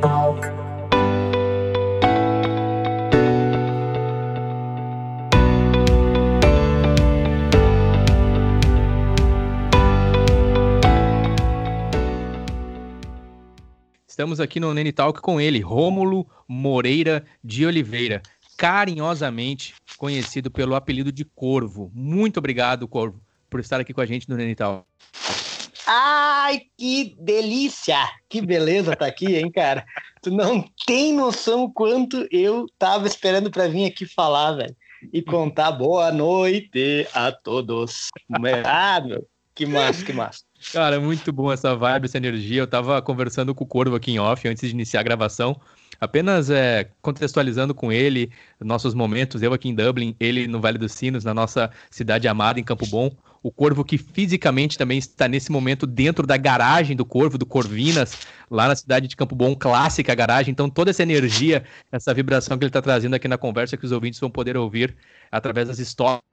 Talk. Estamos aqui no Nene Talk com ele, Rômulo Moreira de Oliveira, carinhosamente conhecido pelo apelido de Corvo. Muito obrigado, Corvo, por estar aqui com a gente no Nene Talk. Ai, que delícia! Que beleza tá aqui, hein, cara? Tu não tem noção quanto eu tava esperando para vir aqui falar, velho. E contar boa noite a todos. Ah, meu, que massa, que massa. Cara, muito bom essa vibe, essa energia. Eu tava conversando com o Corvo aqui em off antes de iniciar a gravação. Apenas é, contextualizando com ele nossos momentos, eu aqui em Dublin, ele no Vale dos Sinos, na nossa cidade amada, em Campo Bom. O Corvo que fisicamente também está nesse momento dentro da garagem do Corvo, do Corvinas, lá na cidade de Campo Bom, clássica garagem. Então toda essa energia, essa vibração que ele está trazendo aqui na conversa, que os ouvintes vão poder ouvir através das histórias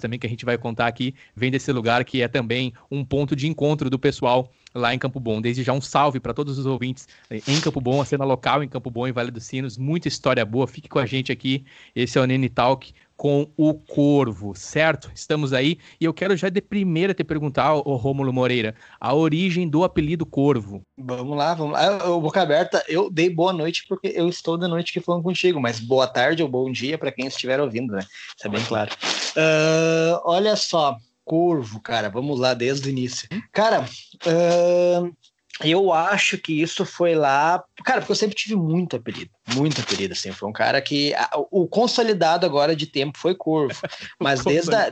também que a gente vai contar aqui, vem desse lugar que é também um ponto de encontro do pessoal lá em Campo Bom. Desde já um salve para todos os ouvintes em Campo Bom, a cena local em Campo Bom, em Vale dos Sinos. Muita história boa. Fique com a gente aqui. Esse é o Nene Talk com o Corvo, certo? Estamos aí e eu quero já de primeira te perguntar, o Rômulo Moreira, a origem do apelido Corvo. Vamos lá, vamos lá. Eu, boca aberta, eu dei boa noite porque eu estou da noite que falando contigo, mas boa tarde ou bom dia para quem estiver ouvindo, né? Isso é bem claro. Uh, olha só, Corvo, cara, vamos lá desde o início. Cara, uh, eu acho que isso foi lá. Cara, porque eu sempre tive muito apelido, muito apelido, assim. Foi um cara que. O consolidado agora de tempo foi Corvo. Mas desde a.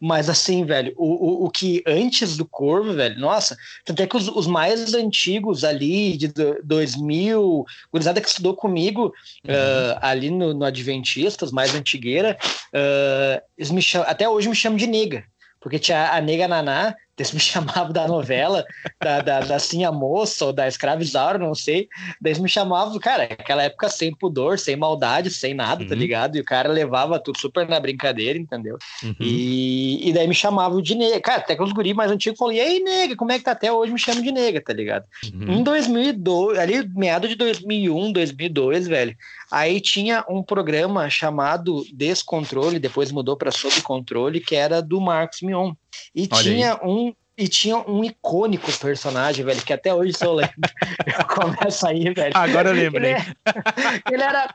Mas assim, velho, o, o, o, que antes do Corvo, velho, nossa, tanto é que os, os mais antigos ali, de 2000, gurizada que estudou comigo uhum. uh, ali no, no Adventistas, mais antigueira, uh, eles me chamam, até hoje me chamam de nega. Porque tinha a nega Naná, eles me chamavam da novela, da, da, da Sim a Moça ou da Escrava Isaura, não sei. Daí eles me chamavam, cara, aquela época sem pudor, sem maldade, sem nada, tá uhum. tá ligado? E o cara levava tudo super na brincadeira, entendeu? Uhum. E, e daí me chamavam de nega. Cara, até que os guris mais antigos falaram, e aí, nega, como é que tá até hoje? Me chamam de nega, tá ligado? Uhum. Em 2002, ali, meado de 2001, 2002, velho, aí tinha um programa chamado Descontrole, depois mudou para Sob Controle, que era do Marcos Mion. E Olha tinha aí. um e tinha um icônico personagem, velho, que até hoje se eu lembro. eu começo aí, velho. Agora eu lembrei. Ele, ele era.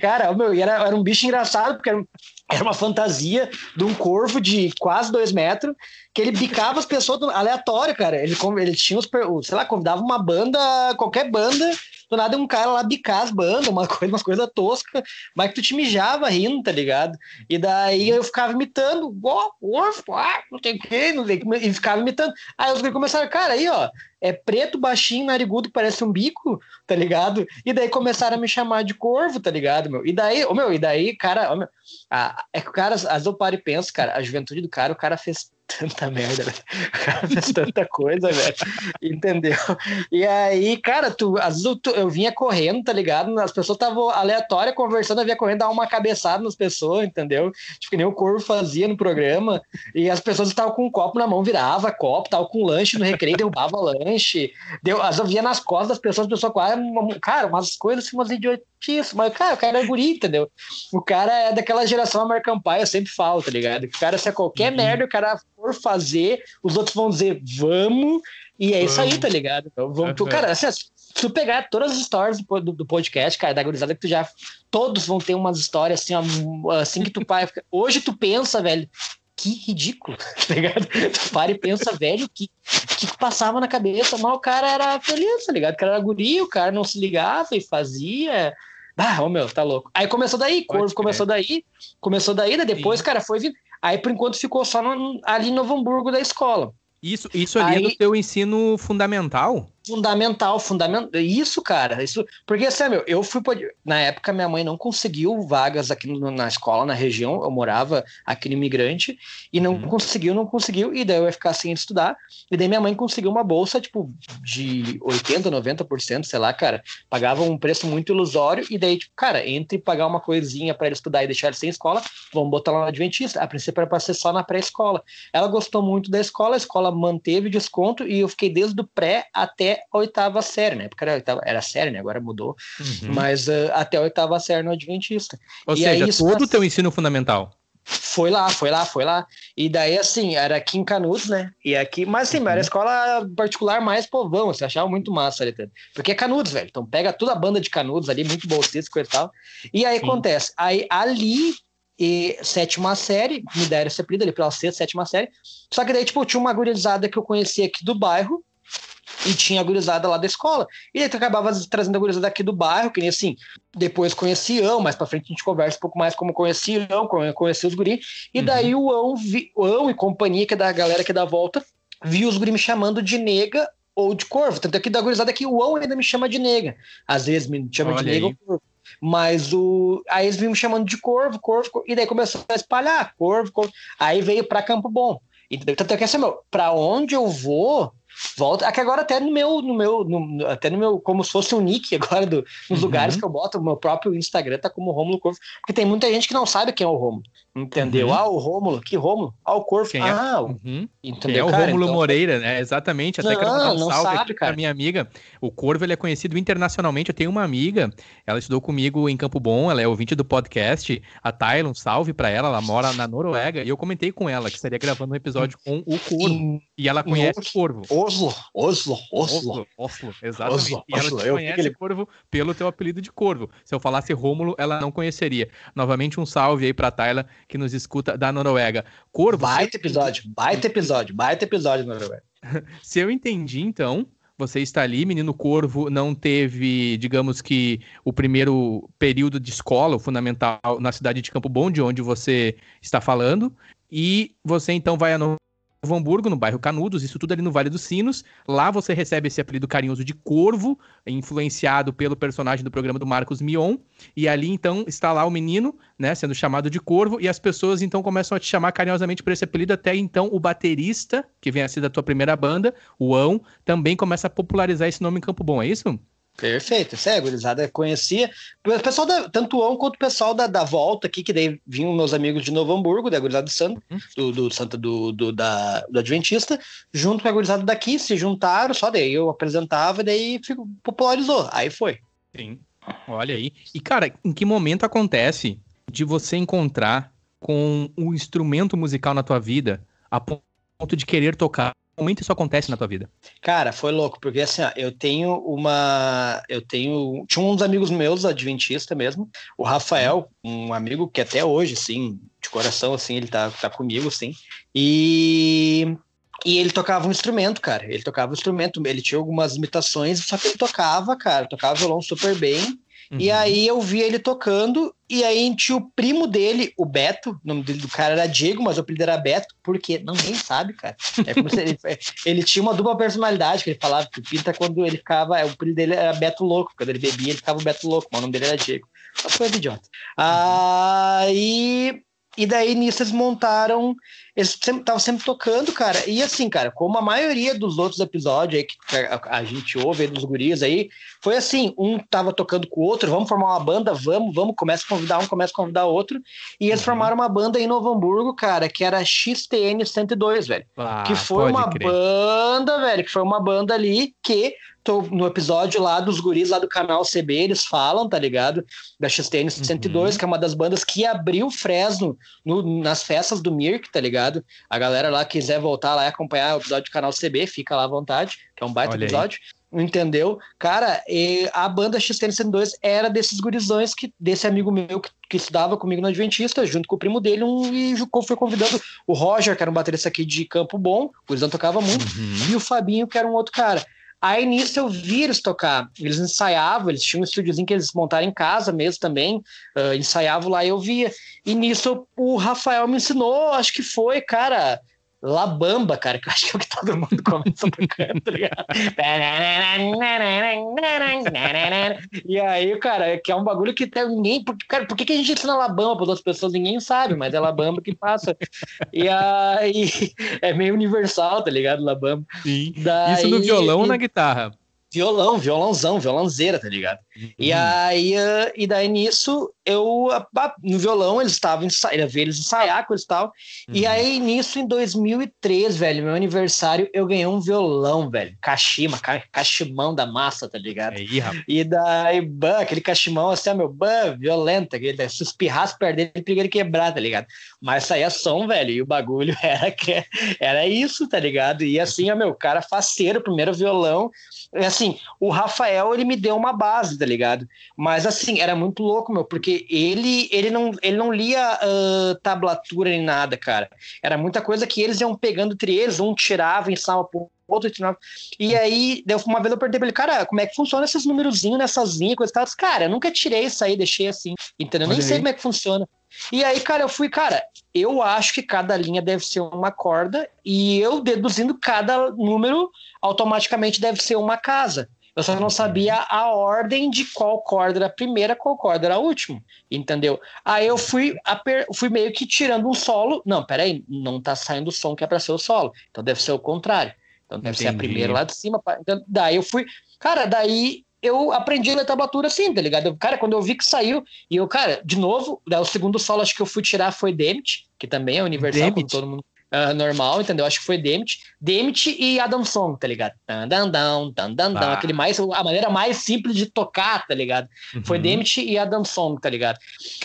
Cara, meu, era, era um bicho engraçado, porque era, era uma fantasia de um corvo de quase dois metros, que ele bicava as pessoas aleatório, cara. Ele, ele tinha os, sei lá, convidava uma banda, qualquer banda, do nada um cara lá bicar as bandas, uma coisa, umas coisas toscas, mas que tu te mijava rindo, tá ligado? E daí eu ficava imitando, ó, oh, não tem que, não tem que, e ficava imitando. Aí os começaram, cara, aí, ó, é preto, baixinho, narigudo, parece um bico, tá ligado? E daí começaram a me chamar de corvo, tá ligado, meu? E daí, ô, meu, e daí, cara, ô, meu, é que o cara, às vezes eu paro e penso, cara, a juventude do cara, o cara fez tanta merda, velho. O cara fez tanta coisa, velho. Entendeu? E aí, cara, tu, às vezes eu, eu vinha correndo, tá ligado? As pessoas estavam aleatórias conversando, eu vinha correndo, dar uma cabeçada nas pessoas, entendeu? Tipo, que nem o Corvo fazia no programa. E as pessoas estavam com um copo na mão, virava copo, tava com lanche no recreio, derrubava lanche. Deu, às vezes eu via nas costas das pessoas, as pessoas quase, cara, umas coisas assim, umas idiotices. Mas, cara, o cara é guri, entendeu? O cara é daquela geração American Pie, eu sempre falo, tá ligado? O cara, se é qualquer uhum. merda, o cara for fazer, os outros vão dizer vamos, e é isso aí, tá ligado? Então, vamos, uhum. Cara, assim, se tu pegar todas as histórias do, do, do, podcast, cara, da gurizada que tu já. Todos vão ter umas histórias assim, assim que tu pai. Hoje tu pensa, velho, que ridículo, tá ligado? Tu para e pensa, velho, que, que passava na cabeça, mas o cara era feliz, tá ligado? O cara era guri, o cara não se ligava e fazia. Ah, ô meu, tá louco. Aí começou daí, Corvo começou daí, começou daí, né? Depois, Sim. cara, foi vindo. Aí, por enquanto, ficou só no, ali em Novo Hamburgo da escola. Isso, isso ali Aí, é do teu ensino fundamental? Fundamental, fundamental. Isso, cara. Isso, porque assim, meu, eu fui. Na época, minha mãe não conseguiu vagas aqui no, na escola, na região. Eu morava aqui no Imigrante, e não uhum. conseguiu, não conseguiu. E daí eu ia ficar sem estudar. E daí minha mãe conseguiu uma bolsa, tipo, de 80%, 90%, sei lá, cara. Pagava um preço muito ilusório. E daí, tipo, cara, entre pagar uma coisinha para ele estudar e deixar ele sem escola, vamos botar lá no Adventista. A princípio era para ser só na pré-escola. Ela gostou muito da escola, a escola manteve desconto e eu fiquei desde o pré até a oitava série, né? Porque era, oitava, era série, né? Agora mudou. Uhum. Mas uh, até a oitava série no Adventista. Ou e seja, aí, todo o teu ensino fundamental. Foi lá, foi lá, foi lá. E daí, assim, era aqui em Canudos, né? E aqui, mas assim, uhum. era escola particular mais povão, você achava muito massa ali, porque é Canudos, velho. Então pega toda a banda de Canudos ali, muito bolsista e tal. E aí Sim. acontece, aí ali e sétima série, me deram esse apelido ali pela sexta, sétima série. Só que daí, tipo, tinha uma gurizada que eu conhecia aqui do bairro e tinha a gurizada lá da escola. E aí tu acabava trazendo a gurizada aqui do bairro, que nem assim, depois conheci Ão, mais pra frente a gente conversa um pouco mais como conheci Ão, como conheci os guris. E uhum. daí o Ão, vi, o Ão e companhia, que é da galera que dá volta, viu os guris me chamando de nega ou de corvo. Tanto é que da gurizada que o Ão ainda me chama de nega. Às vezes me chama Olha de nega aí. ou corvo. Mas o. Aí eles vinham me chamando de corvo, corvo, corvo, e daí começou a espalhar, corvo, corvo. Aí veio para Campo Bom. Entendeu? Tanto é que assim, meu, pra onde eu vou, volta. Aqui agora até no meu, no meu, no, até no meu, como se fosse um nick agora do, nos uhum. lugares que eu boto, o meu próprio Instagram tá como Rômulo Corvo, porque tem muita gente que não sabe quem é o Rômulo. Entendeu? Uhum. Ah, o Rômulo, que Rômulo? Ah, o Corvo. Quem é? Ah, uhum. entendeu? Quem é o Rômulo então... Moreira, né? Exatamente. Até não, quero mandar um salve sabe, aqui pra minha amiga. O Corvo, ele é conhecido internacionalmente. Eu tenho uma amiga, ela estudou comigo em Campo Bom, ela é ouvinte do podcast, a um salve pra ela, ela mora na Noruega, e eu comentei com ela que estaria gravando um episódio com o Corvo, e ela conhece o Corvo. Oslo, Oslo. Oslo, Oslo exatamente. Oslo, e ela Oslo. te conhece ele... Corvo pelo teu apelido de Corvo. Se eu falasse Rômulo, ela não conheceria. Novamente um salve aí pra Tyler, que nos escuta da Noruega. Corvo. Baita episódio, baita episódio, baita episódio Noruega. Se eu entendi, então, você está ali, menino Corvo não teve, digamos que, o primeiro período de escola, o fundamental, na cidade de Campo Bom, de onde você está falando, e você então vai a Novo Hamburgo, no bairro Canudos, isso tudo ali no Vale dos Sinos. Lá você recebe esse apelido carinhoso de Corvo, influenciado pelo personagem do programa do Marcos Mion. E ali então está lá o menino, né, sendo chamado de Corvo, e as pessoas então começam a te chamar carinhosamente por esse apelido. Até então o baterista, que vem a ser da tua primeira banda, o Ão, também começa a popularizar esse nome em Campo Bom, é isso? Perfeito, isso é, a gurizada conhecia. O pessoal, da, tanto o quanto o pessoal da, da volta aqui, que daí vinham meus amigos de Novo Hamburgo, da gurizada do Santo, uhum. do, do Santa do, do, da, do Adventista, junto com a gurizada daqui, se juntaram, só daí eu apresentava e daí fico, popularizou. Aí foi. Sim, olha aí. E cara, em que momento acontece de você encontrar com um instrumento musical na tua vida a ponto de querer tocar? Momento isso acontece na tua vida? Cara, foi louco, porque assim, ó, eu tenho uma. Eu tenho. Tinha uns amigos meus, adventista mesmo, o Rafael, um amigo que até hoje, assim, de coração, assim, ele tá, tá comigo, assim. E. E ele tocava um instrumento, cara. Ele tocava um instrumento, ele tinha algumas imitações, só que ele tocava, cara, tocava violão super bem. Uhum. E aí eu vi ele tocando, e aí tinha o primo dele, o Beto, o nome dele do cara era Diego, mas o apelido era Beto, porque ninguém sabe, cara. É como se ele, ele tinha uma dupla personalidade, que ele falava que o Pinta, quando ele ficava, o apelido dele era Beto Louco, quando ele bebia, ele ficava Beto Louco, mas o nome dele era Diego. Uma coisa idiota. Aí e daí nisso eles montaram. Eles estavam sempre, sempre tocando, cara. E assim, cara, como a maioria dos outros episódios aí que a, a gente ouve aí dos guris aí, foi assim: um tava tocando com o outro, vamos formar uma banda, vamos, vamos, começa a convidar um, começa a convidar outro. E eles uhum. formaram uma banda em Novo Hamburgo, cara, que era XTN 102, velho. Ah, que foi uma crer. banda, velho, que foi uma banda ali que no episódio lá dos guris lá do canal CB, eles falam, tá ligado? Da XTN 102, uhum. que é uma das bandas que abriu Fresno no, nas festas do Mirk, tá ligado? A galera lá quiser voltar lá e acompanhar o episódio do canal CB, fica lá à vontade, que é um baita Olha episódio. Aí. Entendeu? Cara, a banda XTN 102 era desses gurizões que, desse amigo meu que, que estudava comigo no Adventista, junto com o primo dele, um, e foi convidando o Roger, que era um baterista aqui de Campo Bom, o gurizão tocava muito, uhum. e o Fabinho, que era um outro cara. Aí nisso eu vi eles tocar. Eles ensaiavam, eles tinham um estúdiozinho que eles montaram em casa mesmo também. Uh, ensaiavam lá e eu via. E nisso o Rafael me ensinou, acho que foi, cara. Labamba, cara, que eu acho que é o que todo mundo começa tocando, tá ligado? e aí, cara, que é um bagulho que tem ninguém. Cara, por que, que a gente ensina Labamba para outras pessoas? Ninguém sabe, mas é Labamba que passa. E aí é meio universal, tá ligado? Labamba. Sim. Daí, Isso no violão e... ou na guitarra? Violão, violãozão, violãozeira, tá ligado? Uhum. E aí, e daí nisso, eu, no violão, eles estavam, eu vi eles ensaiar com eles e tal. Uhum. E aí, nisso, em 2003, velho, meu aniversário, eu ganhei um violão, velho. Cachima, ca, cachimão da massa, tá ligado? Aí, e daí, bah, aquele cachimão, assim, meu, bah, violento, aquele, se espirrasse perto dele, ele ele quebrar, tá ligado? Mas saía som, velho, e o bagulho era, que, era isso, tá ligado? E assim, ó, meu, cara faceiro, primeiro violão. Assim, o Rafael, ele me deu uma base, tá ligado? Mas assim, era muito louco, meu, porque ele ele não, ele não lia uh, tablatura nem nada, cara. Era muita coisa que eles iam pegando entre eles, um tirava, ensaiava pro outro, tirava. E aí, uma vez eu perguntei pra ele, cara, como é que funciona esses númerozinhos nessas linhas, coisa e tal? Cara, eu nunca tirei isso aí, deixei assim, entendeu? Nem sei como é que funciona. E aí, cara, eu fui, cara, eu acho que cada linha deve ser uma corda, e eu deduzindo cada número, automaticamente deve ser uma casa. Eu só não sabia a ordem de qual corda era a primeira, qual corda era a última, entendeu? Aí eu fui, fui meio que tirando um solo. Não, peraí, não tá saindo o som que é para ser o solo. Então deve ser o contrário. Então deve Entendi. ser a primeira lá de cima. Então, daí eu fui. Cara, daí eu aprendi a tablatura assim, tá ligado? Cara, quando eu vi que saiu, e eu, cara, de novo, daí o segundo solo acho que eu fui tirar foi Demit, que também é universal, como todo mundo uh, normal, entendeu? Acho que foi Demit. Demit e Adam Song, tá ligado? Dandandão, dandandão, ah. aquele mais, a maneira mais simples de tocar, tá ligado? Uhum. Foi Demit e Adam Song, tá ligado?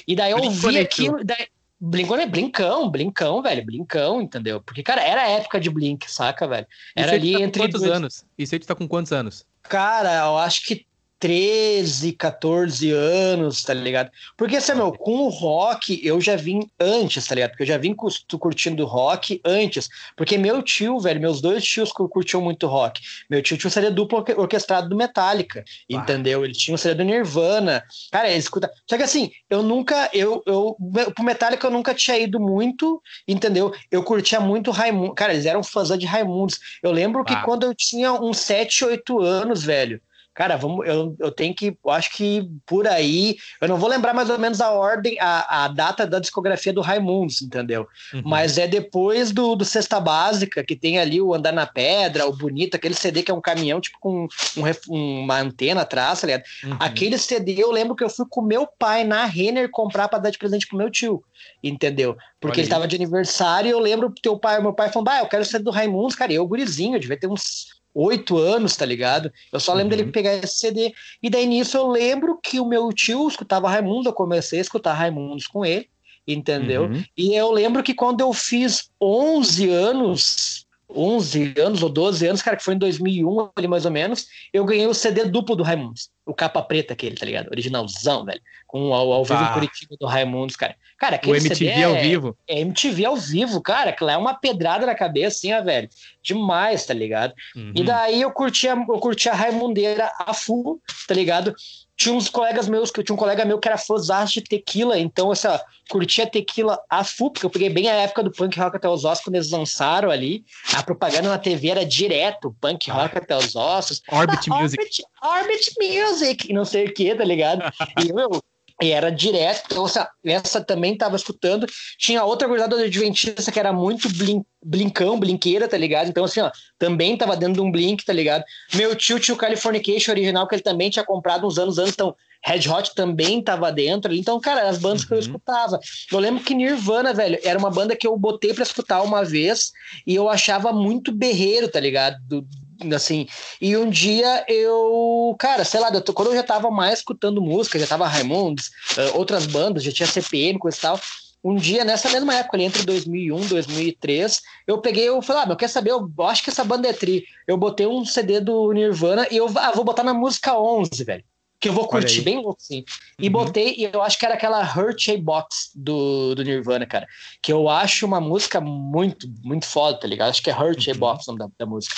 E daí eu ouvi aquilo. Daí, Blinkão é Blinkão, Blinkão, velho, Blinkão, entendeu? Porque, cara, era a época de Blink, saca, velho? Era ali tá entre. Quantos dois... anos? Isso aí tu tá com quantos anos? Cara, eu acho que 13, 14 anos, tá ligado? Porque, assim, meu, com o rock eu já vim antes, tá ligado? Porque eu já vim curtindo rock antes. Porque meu tio, velho, meus dois tios curtiam muito rock. Meu tio tinha um CD duplo orquestrado do Metallica, ah. entendeu? Ele tinha um CD do Nirvana. Cara, ele escuta. Só que assim, eu nunca, eu, eu, pro Metallica eu nunca tinha ido muito, entendeu? Eu curtia muito Raimundo. Cara, eles eram fãs de Raimundos. Eu lembro que ah. quando eu tinha uns 7, 8 anos, velho, Cara, vamos, eu, eu tenho que, eu acho que por aí, eu não vou lembrar mais ou menos a ordem, a, a data da discografia do Raimundos, entendeu? Uhum. Mas é depois do, do Cesta Básica, que tem ali o Andar na Pedra, o Bonito, aquele CD que é um caminhão, tipo com um, uma antena atrás, tá ligado? Uhum. Aquele CD eu lembro que eu fui com meu pai na Renner comprar para dar de presente pro meu tio, entendeu? Porque Olha ele tava de aniversário e eu lembro teu pai, meu pai falou, ah, eu quero o CD do Raimundos, cara, e eu gurizinho, eu devia ter uns oito anos, tá ligado? Eu só lembro uhum. dele pegar esse CD. E daí nisso eu lembro que o meu tio escutava Raimundo, eu comecei a escutar Raimundos com ele, entendeu? Uhum. E eu lembro que quando eu fiz 11 anos, 11 anos ou 12 anos, cara, que foi em 2001 ali mais ou menos, eu ganhei o CD duplo do Raimundos. O capa preta aquele, tá ligado? Originalzão, velho. Com ao, ao vivo em Curitiba do Raimundos, cara. Cara, aquele o MTV CD ao é, vivo. É MTV ao vivo, cara. Que lá é uma pedrada na cabeça, assim, ó, velho. Demais, tá ligado? Uhum. E daí eu curtia, eu curtia a Raimundeira a full, tá ligado? Tinha uns colegas meus, que eu tinha um colega meu que era fãzão de tequila, então, assim, ó, curtia tequila a full, porque eu peguei bem a época do punk rock até os ossos, quando eles lançaram ali, a propaganda na TV era direto, punk rock até os ossos. Orbit ah, Music. Orbit, Orbit Music, não sei o que, tá ligado? E, meu, e era direto, então essa, essa também tava escutando. Tinha outra gurizada do Adventista que era muito blin, blincão, blinqueira, tá ligado? Então, assim, ó, também tava dentro de um blink, tá ligado? Meu tio tinha o Californication original, que ele também tinha comprado uns anos antes, então Red Hot também tava dentro. Então, cara, as bandas uhum. que eu uhum. escutava. Eu lembro que Nirvana, velho, era uma banda que eu botei para escutar uma vez e eu achava muito berreiro, tá ligado? Do, assim. E um dia eu, cara, sei lá, quando eu já tava mais escutando música, já tava Raimundos, uh, outras bandas, já tinha CPM, coisa e tal. Um dia, nessa mesma época, ali, entre 2001 e 2003, eu peguei, eu falei, ah, meu, quer saber? Eu acho que essa banda é tri. Eu botei um CD do Nirvana e eu ah, vou botar na música 11, velho que eu vou curtir bem louco, sim. E uhum. botei, e eu acho que era aquela Hurt A Box do, do Nirvana, cara. Que eu acho uma música muito, muito foda, tá ligado? Acho que é Hurt uhum. A Box o nome da, da, música.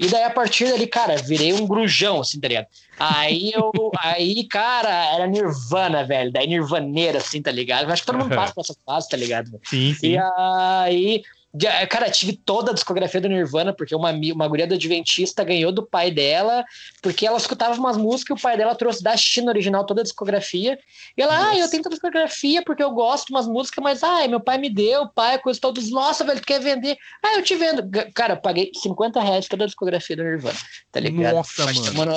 E daí, a partir dali, cara, virei um grujão, assim, tá ligado? Aí eu, aí, cara, era Nirvana, velho. Daí Nirvaneira, assim, tá ligado? Eu acho que todo mundo passa por essa fase, tá ligado? Sim, sim. E aí Cara, tive toda a discografia do Nirvana, porque uma, uma guria do Adventista ganhou do pai dela, porque ela escutava umas músicas e o pai dela trouxe da China original toda a discografia. E ela, Nossa. ah, eu tenho toda a discografia porque eu gosto de umas músicas, mas, ah, meu pai me deu, pai, coisa todos. Nossa, velho, tu quer vender? Ah, eu te vendo. Cara, eu paguei 50 reais toda a discografia do Nirvana, tá ligado? Nossa, mano.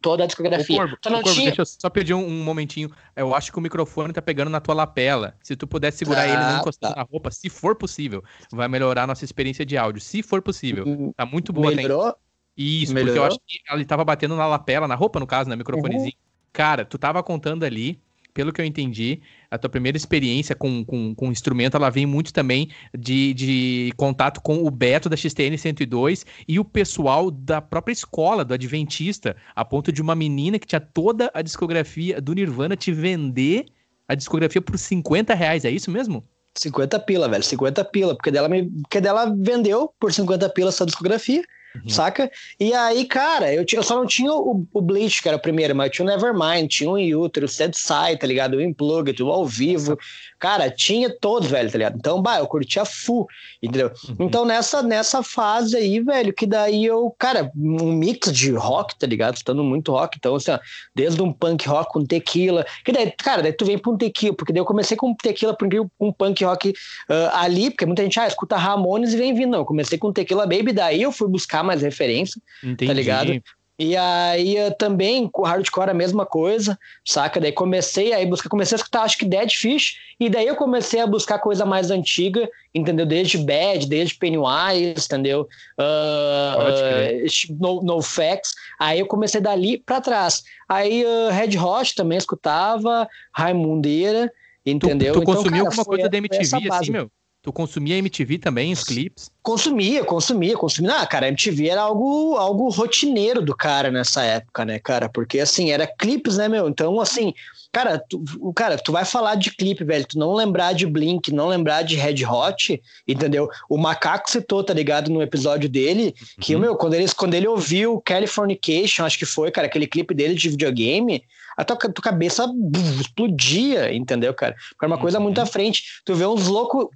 Toda a discografia. Corvo, não Corvo, tinha... Deixa eu só pedir um, um, momentinho. Eu acho que o microfone tá pegando na tua lapela. Se tu puder segurar ah, ele não encostar tá. na roupa, se for possível, vai melhorar a nossa experiência de áudio, se for possível. Hum, tá muito boa. Melhorou? Isso, Melhorou? porque eu acho que ele tava batendo na lapela, na roupa, no caso, né? Microfonezinho. Uhum. Cara, tu tava contando ali, pelo que eu entendi, a tua primeira experiência com, com, com instrumento, ela vem muito também de, de contato com o Beto da XTN 102 e o pessoal da própria escola, do Adventista, a ponto de uma menina que tinha toda a discografia do Nirvana te vender a discografia por 50 reais, é isso mesmo? 50 pila, velho, 50 pila, porque dela, me, porque dela vendeu por 50 pila essa discografia uhum. saca? E aí, cara, eu, tinha, eu só não tinha o, o Bleach, que era o primeiro, mas eu tinha o Nevermind, tinha o Utero, o Sad Side, tá ligado? O Unplugged, o Ao Vivo. Cara, tinha todos, velho, tá ligado? Então, bah, eu curtia full, entendeu? Uhum. Então, nessa, nessa fase aí, velho, que daí eu, cara, um mix de rock, tá ligado? Estando muito rock, então, assim, ó, desde um punk rock com tequila, que daí, cara, daí tu vem pra um tequila, porque daí eu comecei com tequila, porque um punk rock uh, ali, porque muita gente, ah, escuta Ramones e vem vindo, não, eu comecei com tequila baby, daí eu fui buscar mais referência, tá Entendi. tá ligado? E aí eu também, com hardcore a mesma coisa, saca? Daí comecei aí buscar, comecei a escutar acho que Dead Fish, e daí eu comecei a buscar coisa mais antiga, entendeu? Desde Bad, desde Pennywise, entendeu? Uh, uh, no, no Facts. Aí eu comecei dali para trás. Aí uh, Red Hot também escutava, Raimundeira, entendeu? Tu, tu então, consumiu cara, alguma coisa da MTV assim, meu? Tu consumia MTV também, os clipes? Consumia, consumia, consumia. Ah, cara, MTV era algo, algo rotineiro do cara nessa época, né, cara? Porque, assim, era clipes, né, meu? Então, assim, cara, tu, cara, tu vai falar de clipe, velho, tu não lembrar de Blink, não lembrar de Red Hot, entendeu? O Macaco citou, tá ligado, no episódio dele, que, uhum. meu, quando ele, quando ele ouviu Californication, acho que foi, cara, aquele clipe dele de videogame, a tua, tua cabeça buf, explodia, entendeu, cara? Porque era uma coisa muito uhum. à frente. Tu vê uns loucos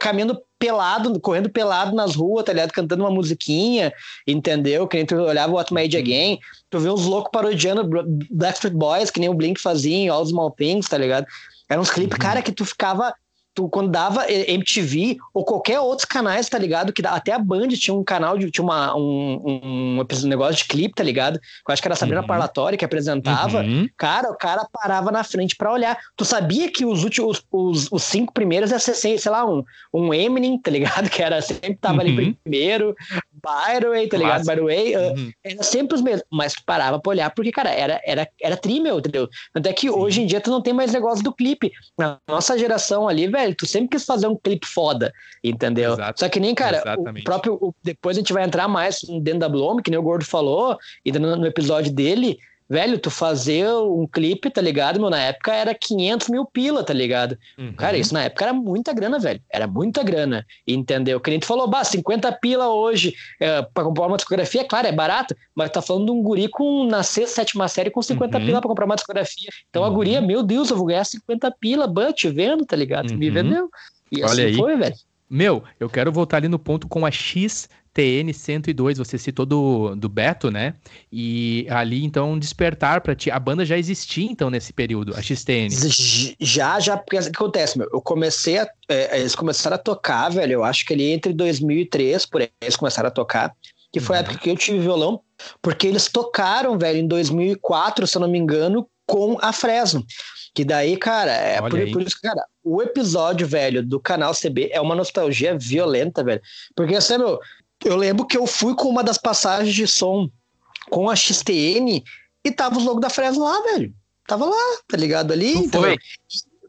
caminhando pelado, correndo pelado nas ruas, tá ligado? Cantando uma musiquinha, entendeu? Que nem tu olhava o What Made Again, tu vê uns loucos parodiando Backstreet Boys, que nem o Blink fazia em All Small Things, tá ligado? Eram uns clipes, uhum. cara, que tu ficava tu, quando dava MTV ou qualquer outros canais, tá ligado? Que até a Band tinha um canal, de, tinha uma, um, um, um negócio de clipe, tá ligado? Eu acho que era a Sabrina uhum. Parlatória que apresentava. Uhum. Cara, o cara parava na frente para olhar. Tu sabia que os últimos, os, os cinco primeiros ia ser, sei lá, um, um Eminem, tá ligado? Que era sempre tava uhum. ali primeiro, Byway, tá ligado? Byway, uh, uhum. era sempre os mesmos, mas tu parava pra olhar, porque, cara, era, era, era trímel, entendeu? Até que Sim. hoje em dia tu não tem mais negócio do clipe. Na nossa geração ali, velho, tu sempre quis fazer um clipe foda, entendeu? Exato. Só que nem, cara, Exatamente. o próprio. O, depois a gente vai entrar mais dentro da Bloom, que nem o Gordo falou, e no, no episódio dele Velho, tu fazer um clipe, tá ligado, meu? Na época era 500 mil pila, tá ligado? Uhum. Cara, isso na época era muita grana, velho. Era muita grana, entendeu? Que nem tu falou, bah, 50 pila hoje é, pra comprar uma discografia, claro, é barato, mas tá falando de um guri com, na sexta, sétima série com 50 uhum. pila pra comprar uma discografia. Então uhum. a guria, meu Deus, eu vou ganhar 50 pila, but, vendo, tá ligado? Me uhum. vendeu. E Olha assim aí. foi, velho. Meu, eu quero voltar ali no ponto com a X TN 102, você citou do, do Beto, né? E ali, então, despertar para ti. A banda já existia, então, nesse período, a XTN? Já, já, porque o que acontece, meu? Eu comecei a. É, eles começaram a tocar, velho, eu acho que ali entre 2003, por aí, eles começaram a tocar, que foi uhum. a época que eu tive violão, porque eles tocaram, velho, em 2004, se eu não me engano, com a Fresno. Que daí, cara, é por, por, isso que, cara, o episódio, velho, do canal CB é uma nostalgia violenta, velho. Porque, assim, meu, eu lembro que eu fui com uma das passagens de som com a XTN e tava os logos da Fresno lá, velho. Tava lá, tá ligado ali? então, foi?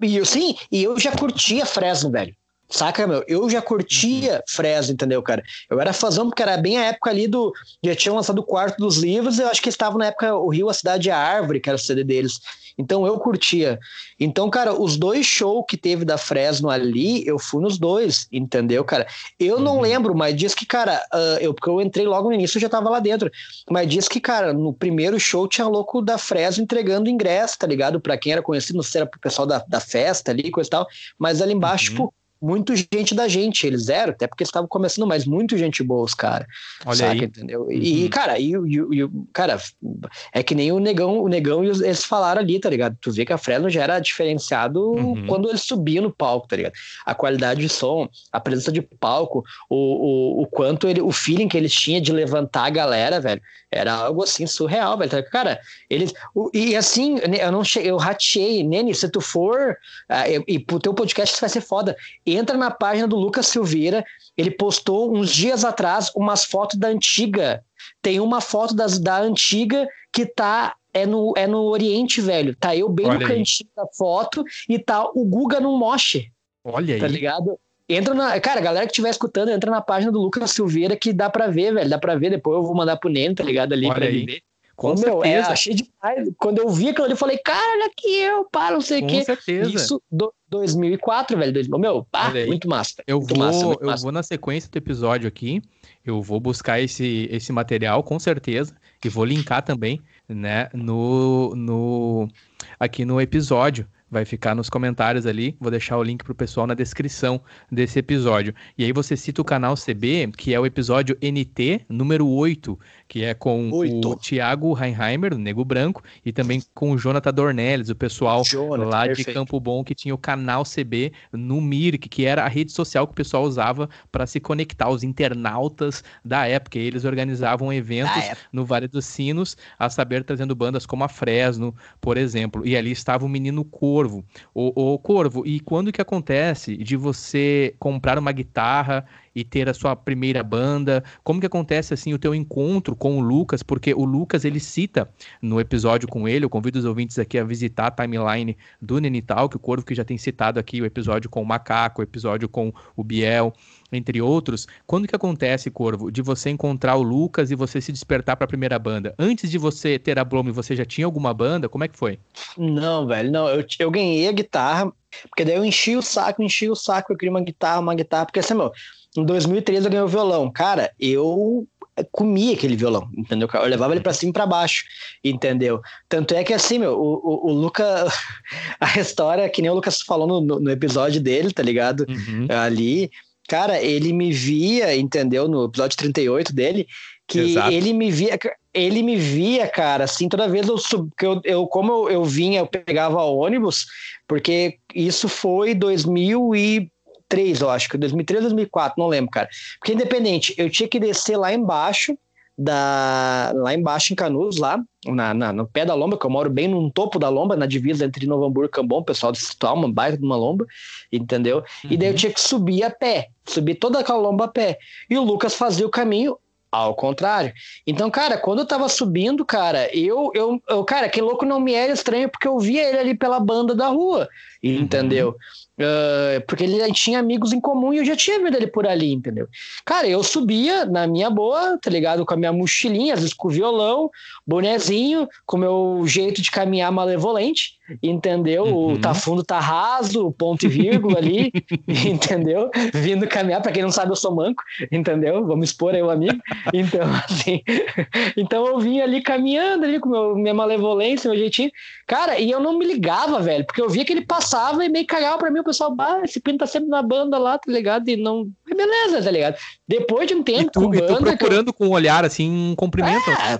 E eu, sim, e eu já curtia Fresno, velho. Saca, meu? Eu já curtia uhum. Fresno, entendeu, cara? Eu era fazão porque era bem a época ali do. Já tinham lançado o quarto dos livros, eu acho que estava na época o Rio, a Cidade e a Árvore, que era o CD deles. Então eu curtia. Então, cara, os dois shows que teve da Fresno ali, eu fui nos dois, entendeu, cara? Eu não uhum. lembro, mas diz que, cara, uh, eu, porque eu entrei logo no início, eu já tava lá dentro. Mas diz que, cara, no primeiro show tinha louco da Fresno entregando ingresso, tá ligado? Pra quem era conhecido, não sei se era pro pessoal da, da festa ali, coisa e tal. Mas ali embaixo, uhum. tipo, muito gente da gente, eles eram, até porque eles estavam começando, mas muito gente boa os caras. Olha saca, aí. entendeu? E, uhum. cara, e, e, e, cara, é que nem o Negão, o Negão e eles falaram ali, tá ligado? Tu vê que a Fresno já era diferenciado uhum. quando eles subiam no palco, tá ligado? A qualidade de som, a presença de palco, o, o, o quanto ele, o feeling que eles tinham de levantar a galera, velho, era algo assim surreal, velho. Tá cara, eles. O, e assim, eu não cheguei, eu ratei, Nene, se tu for. Uh, e, e pro teu podcast vai ser foda entra na página do Lucas Silveira, ele postou uns dias atrás umas fotos da antiga. Tem uma foto das, da antiga que tá é no, é no Oriente, velho. Tá eu bem Olha no cantinho aí. da foto e tá o Guga no moche. Olha tá aí. Tá ligado? Entra na. Cara, a galera que estiver escutando, entra na página do Lucas Silveira que dá pra ver, velho. Dá pra ver. Depois eu vou mandar pro Neno, tá ligado? Ali Olha pra aí. ver. Com meu, é, certeza. É, achei demais. Quando eu vi aquilo ali, eu falei, cara, olha aqui eu, pá, não sei o quê. Com certeza. Isso, do, 2004, velho. Meu, pá, muito massa. Eu, muito vou, massa, eu massa. vou na sequência do episódio aqui, eu vou buscar esse, esse material, com certeza, e vou linkar também, né, no, no, aqui no episódio vai ficar nos comentários ali. Vou deixar o link pro pessoal na descrição desse episódio. E aí você cita o canal CB, que é o episódio NT número 8, que é com 8. o Thiago Reinheimer, o Nego Branco, e também com o Jonathan Dornelles, o pessoal Jonathan, lá perfeito. de Campo Bom, que tinha o canal CB no Mirk, que era a rede social que o pessoal usava para se conectar, os internautas da época. E eles organizavam eventos no Vale dos Sinos, a saber, trazendo bandas como a Fresno, por exemplo. E ali estava o menino Corvo. O, o Corvo, e quando que acontece de você comprar uma guitarra e ter a sua primeira banda? Como que acontece assim o teu encontro com o Lucas? Porque o Lucas ele cita no episódio com ele, eu convido os ouvintes aqui a visitar a timeline do Nenital, que o Corvo que já tem citado aqui o episódio com o Macaco, o episódio com o Biel, entre outros. Quando que acontece, Corvo, de você encontrar o Lucas e você se despertar para a primeira banda? Antes de você ter a Blome, você já tinha alguma banda? Como é que foi? Não, velho, não. Eu, eu ganhei a guitarra, porque daí eu enchi o saco, enchi o saco, eu queria uma guitarra, uma guitarra, porque assim, meu, em 2013 eu ganhei o violão. Cara, eu comia aquele violão, entendeu? Eu levava ele para cima e para baixo, entendeu? Tanto é que assim, meu, o, o, o Luca, a história, que nem o Lucas falou no, no episódio dele, tá ligado? Uhum. Ali, cara, ele me via, entendeu? No episódio 38 dele, que Exato. ele me via, ele me via, cara, assim, toda vez eu, que eu, eu como eu, eu vinha, eu pegava ônibus, porque isso foi 2000 e 2003, eu acho que 2003 2004, não lembro, cara. Porque independente, eu tinha que descer lá embaixo da lá embaixo em Canudos, lá na, na, no pé da lomba, que eu moro bem no topo da lomba, na divisa entre Novo Hamburgo e Cambon, pessoal do Cital, uma bairro de uma lomba, entendeu? Uhum. E daí eu uhum. tinha que subir a pé, subir toda aquela lomba a pé. E o Lucas fazia o caminho ao contrário. Então, cara, quando eu tava subindo, cara, eu, eu, eu cara, aquele louco não me era estranho porque eu via ele ali pela banda da rua, uhum. entendeu? Uh, porque ele tinha amigos em comum e eu já tinha visto ele por ali, entendeu? Cara, eu subia na minha boa, tá ligado? Com a minha mochilinha, às vezes com o violão, bonezinho, com o meu jeito de caminhar malevolente, entendeu? Uhum. O tá fundo, tá raso, ponto e vírgula ali, entendeu? Vindo caminhar, para quem não sabe, eu sou manco, entendeu? Vamos expor aí o amigo. Então, assim, então eu vinha ali caminhando ali com meu, minha malevolência, meu jeitinho. Cara, e eu não me ligava, velho, porque eu via que ele passava e meio cagava pra mim, o pessoal, bah, esse Pino tá sempre na banda lá, tá ligado? E não. Beleza, tá ligado? Depois de um tempo. E tu, com e tu procurando eu... com um olhar assim, um cumprimento. É,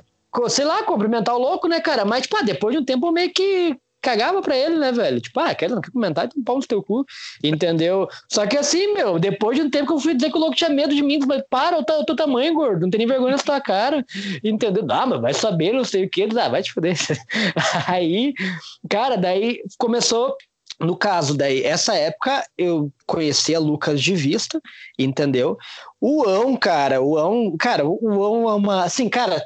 sei lá, cumprimentar o louco, né, cara? Mas, tipo, ah, depois de um tempo eu meio que cagava pra ele, né, velho? Tipo, ah, quer, não quer comentar, então pau no teu cu, entendeu? Só que assim, meu, depois de um tempo que eu fui dizer que o louco tinha medo de mim, mas para, o teu, teu tamanho, gordo, não tem nem vergonha na tua cara, entendeu? Ah, mas vai saber, não sei o que, ah, vai te fuder. Aí, cara, daí começou no caso, daí, essa época eu conhecia Lucas de vista, entendeu? O Ão, cara, o Ão, cara, o Ão é uma. Assim, cara,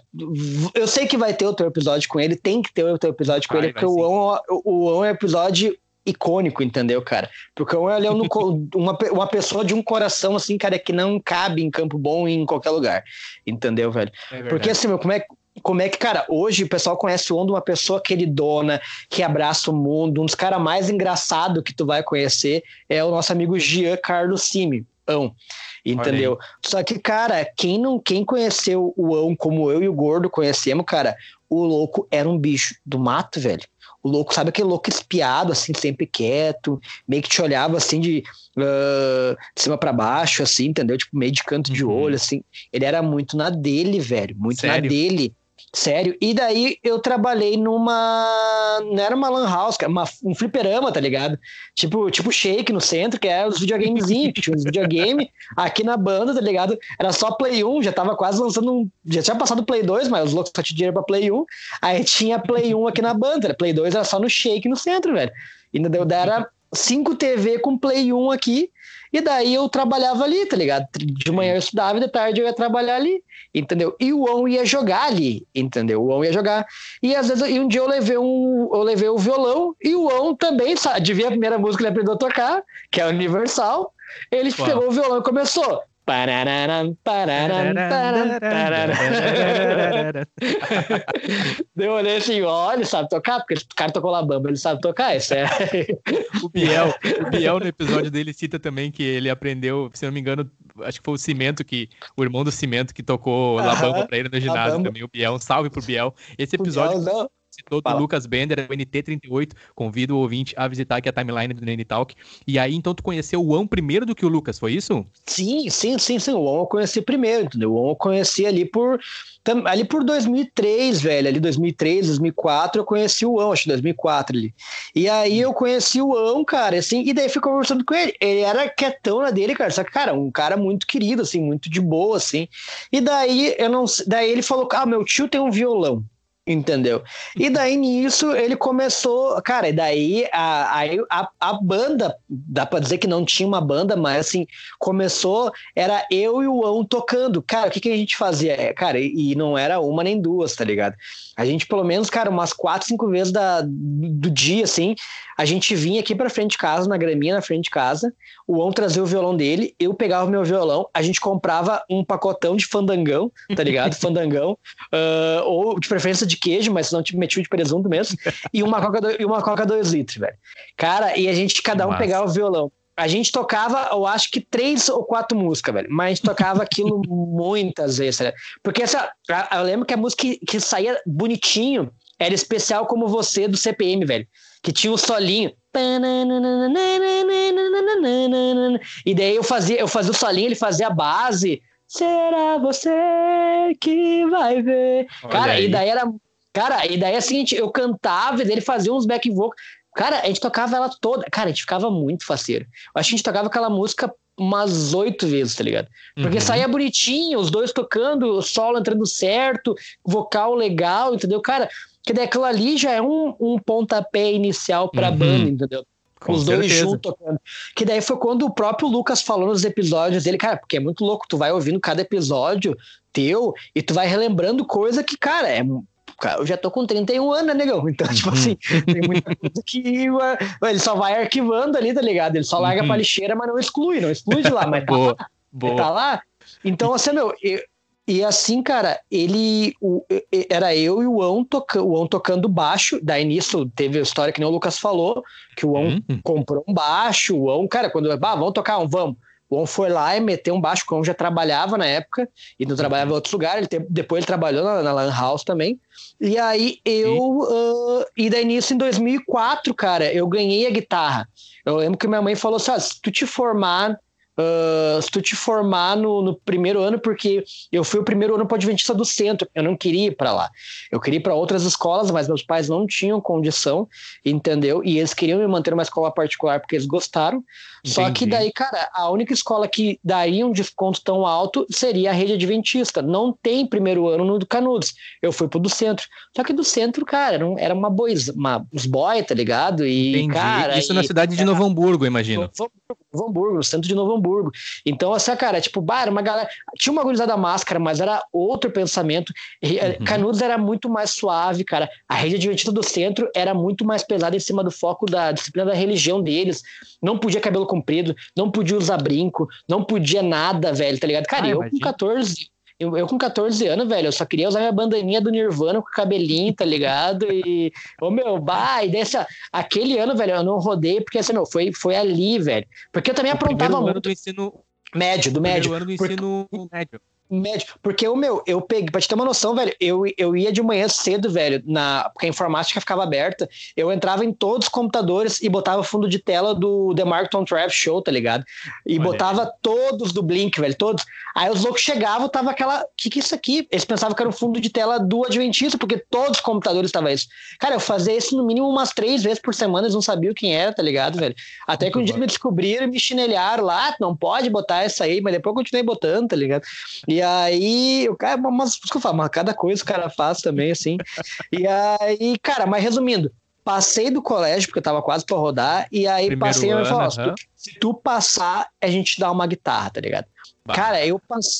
eu sei que vai ter outro episódio com ele, tem que ter outro episódio com Ai, ele, porque o Ão, o Ão é um episódio icônico, entendeu, cara? Porque o Ão é uma, uma pessoa de um coração, assim, cara, que não cabe em Campo Bom em qualquer lugar, entendeu, velho? É porque assim, meu, como é, como é que, cara, hoje o pessoal conhece o Ondo, uma pessoa queridona, que abraça o mundo, um dos caras mais engraçados que tu vai conhecer é o nosso amigo Jean Carlos Simi, Ão. Entendeu? Só que, cara, quem não quem conheceu o Ão como eu e o Gordo conhecemos, cara, o louco era um bicho do mato, velho. o louco, sabe aquele louco espiado, assim, sempre quieto, meio que te olhava assim de, uh, de cima para baixo, assim, entendeu? Tipo, meio de canto de uhum. olho, assim. Ele era muito na dele, velho, muito Sério? na dele. Sério. E daí eu trabalhei numa. Não era uma lan house, era uma, um fliperama, tá ligado? Tipo, tipo shake no centro, que era os videogamezinhos. tinha uns videogames aqui na banda, tá ligado? Era só Play 1, já tava quase lançando um. Já tinha passado Play 2, mas os loucos só tinham dinheiro pra Play 1. Aí tinha Play 1 aqui na banda. Play 2 era só no shake no centro, velho. E deu, era 5 TV com Play 1 aqui. E daí eu trabalhava ali, tá ligado? De manhã eu estudava e de tarde eu ia trabalhar ali, entendeu? E o On ia jogar ali, entendeu? O On ia jogar. E às vezes, e um dia eu levei um, eu levei o violão e o On também, sabe? Adivinha a primeira música que ele aprendeu a tocar, que é Universal. Ele Uau. pegou o violão e começou. Deu olhei assim, olha, sabe tocar? Porque o cara tocou lá bamba, ele sabe tocar, isso é. o Biel, o Biel no episódio dele cita também que ele aprendeu, se não me engano, acho que foi o Cimento que, o irmão do Cimento que tocou Labamba pra ele no ginásio também, o Biel, um salve pro Biel. Esse episódio Biel, citou do Lucas Bender, o NT38. Convido o ouvinte a visitar aqui a timeline do Nene Talk. E aí, então, tu conheceu o On primeiro do que o Lucas, foi isso? Sim, sim, sim, sim. O On eu conheci primeiro, entendeu? O On eu conheci ali por ali por 2003, velho, ali 2003, 2004, eu conheci o Ão, acho que 2004 ali. E aí eu conheci o Ão, cara, assim, e daí fui conversando com ele. Ele era quietão na dele, cara, só que, cara, um cara muito querido, assim, muito de boa, assim. E daí eu não daí ele falou: "Ah, meu tio tem um violão". Entendeu? E daí nisso ele começou, cara, e daí a, a, a banda, dá pra dizer que não tinha uma banda, mas assim, começou, era eu e o Ão tocando. Cara, o que, que a gente fazia? É, cara, e, e, não era uma nem duas, tá ligado? A gente, pelo menos, cara, umas quatro, cinco vezes da, do dia, assim, a gente vinha aqui pra frente de casa, na graminha na frente de casa, o On trazia o violão dele, eu pegava o meu violão, a gente comprava um pacotão de fandangão, tá ligado? fandangão, uh, ou de preferência de queijo, mas não te metia de presunto mesmo, e uma coca, do, e uma coca 2 litros, velho. Cara, e a gente, cada um Massa. pegava o violão. A gente tocava, eu acho que três ou quatro músicas, velho. Mas a gente tocava aquilo muitas vezes, velho. Porque essa, eu lembro que a música que, que saía bonitinho era especial como você do CPM, velho que tinha um solinho. E daí eu fazia, eu fazia o solinho, ele fazia a base. Será você que vai ver? Olha cara, aí. e daí era. Cara, e daí é o seguinte, eu cantava e ele fazia uns back vocals. Cara, a gente tocava ela toda. Cara, a gente ficava muito faceiro. Eu acho que a gente tocava aquela música umas oito vezes, tá ligado? Porque uhum. saía bonitinho, os dois tocando, o solo entrando certo, vocal legal, entendeu? Cara, que daí aquilo ali já é um, um pontapé inicial pra uhum. banda, entendeu? Com os certeza. dois juntos tocando. Que daí foi quando o próprio Lucas falou nos episódios dele, cara, porque é muito louco, tu vai ouvindo cada episódio teu e tu vai relembrando coisa que, cara, é eu já tô com 31 anos, né, negão? Então, tipo uhum. assim, tem muita coisa que ele só vai arquivando ali, tá ligado? Ele só larga uhum. pra lixeira, mas não exclui, não exclui de lá, mas tá boa, lá. Boa. Tá lá. Então, assim, meu, eu, e assim, cara, ele o, era eu e o Ão, toca, o Ão tocando baixo. Daí nisso teve a história que nem o Lucas falou, que o Ão uhum. comprou um baixo, o Ão, cara, quando, bah, vamos tocar um, vamos. O On foi lá e meteu um baixo, o On já trabalhava na época, e não trabalhava em outros lugares, ele depois ele trabalhou na, na Lan House também. E aí eu. Uh, e daí nisso, em 2004, cara, eu ganhei a guitarra. Eu lembro que minha mãe falou assim: ah, se tu te formar Uh, se tu te formar no, no, primeiro ano, porque eu fui o primeiro ano para Adventista do Centro, eu não queria ir para lá. Eu queria ir para outras escolas, mas meus pais não tinham condição, entendeu? E eles queriam me manter numa escola particular porque eles gostaram. Entendi. Só que daí, cara, a única escola que daria um desconto tão alto seria a rede adventista. Não tem primeiro ano no Canudos. Eu fui pro do centro. Só que do centro, cara, era, era uma bois, uma, uns boy, tá ligado? E, Entendi. cara. Isso e, na cidade de Novo Hamburgo, imagino. Novo, Novo Hamburgo, no centro de Novo Hamburgo. Então, essa, cara, tipo, bah, era uma galera. Tinha uma gurizada máscara, mas era outro pensamento. Eh, uhum. Canudos era muito mais suave, cara. A rede adventista do centro era muito mais pesada em cima do foco da disciplina da religião deles. Não podia cabelo comprido, não podia usar brinco, não podia nada, velho, tá ligado? Cara, ah, eu imagina. com 14, eu, eu, com 14 anos, velho, eu só queria usar minha bandaninha do Nirvana com cabelinho, tá ligado? E, ô meu, bah, e dessa, aquele ano, velho, eu não rodei, porque assim, meu, foi, foi ali, velho. Porque eu também o aprontava muito. do ensino médio, do médio. ano do ensino porque... médio. Médio. Porque o meu, eu peguei, pra te ter uma noção, velho, eu, eu ia de manhã cedo, velho, na, porque a informática ficava aberta. Eu entrava em todos os computadores e botava fundo de tela do The Markton Travis Show, tá ligado? E Olha botava todos do Blink, velho, todos. Aí os loucos chegavam, tava aquela. que que é isso aqui? Eles pensavam que era um fundo de tela do Adventista, porque todos os computadores estavam isso. Cara, eu fazia isso no mínimo umas três vezes por semana, eles não sabiam quem era, tá ligado, velho? Até que um dia me descobriram e me chinelharam lá, não pode botar essa aí, mas depois eu continuei botando, tá ligado? E aí, o cara, mas, que eu falo, mas cada coisa o cara faz também, assim. E aí, cara, mas resumindo, passei do colégio, porque eu tava quase pra rodar, e aí Primeiro passei ano, e falou, se, tu, se tu passar, a gente dá uma guitarra, tá ligado? Bah. Cara, eu,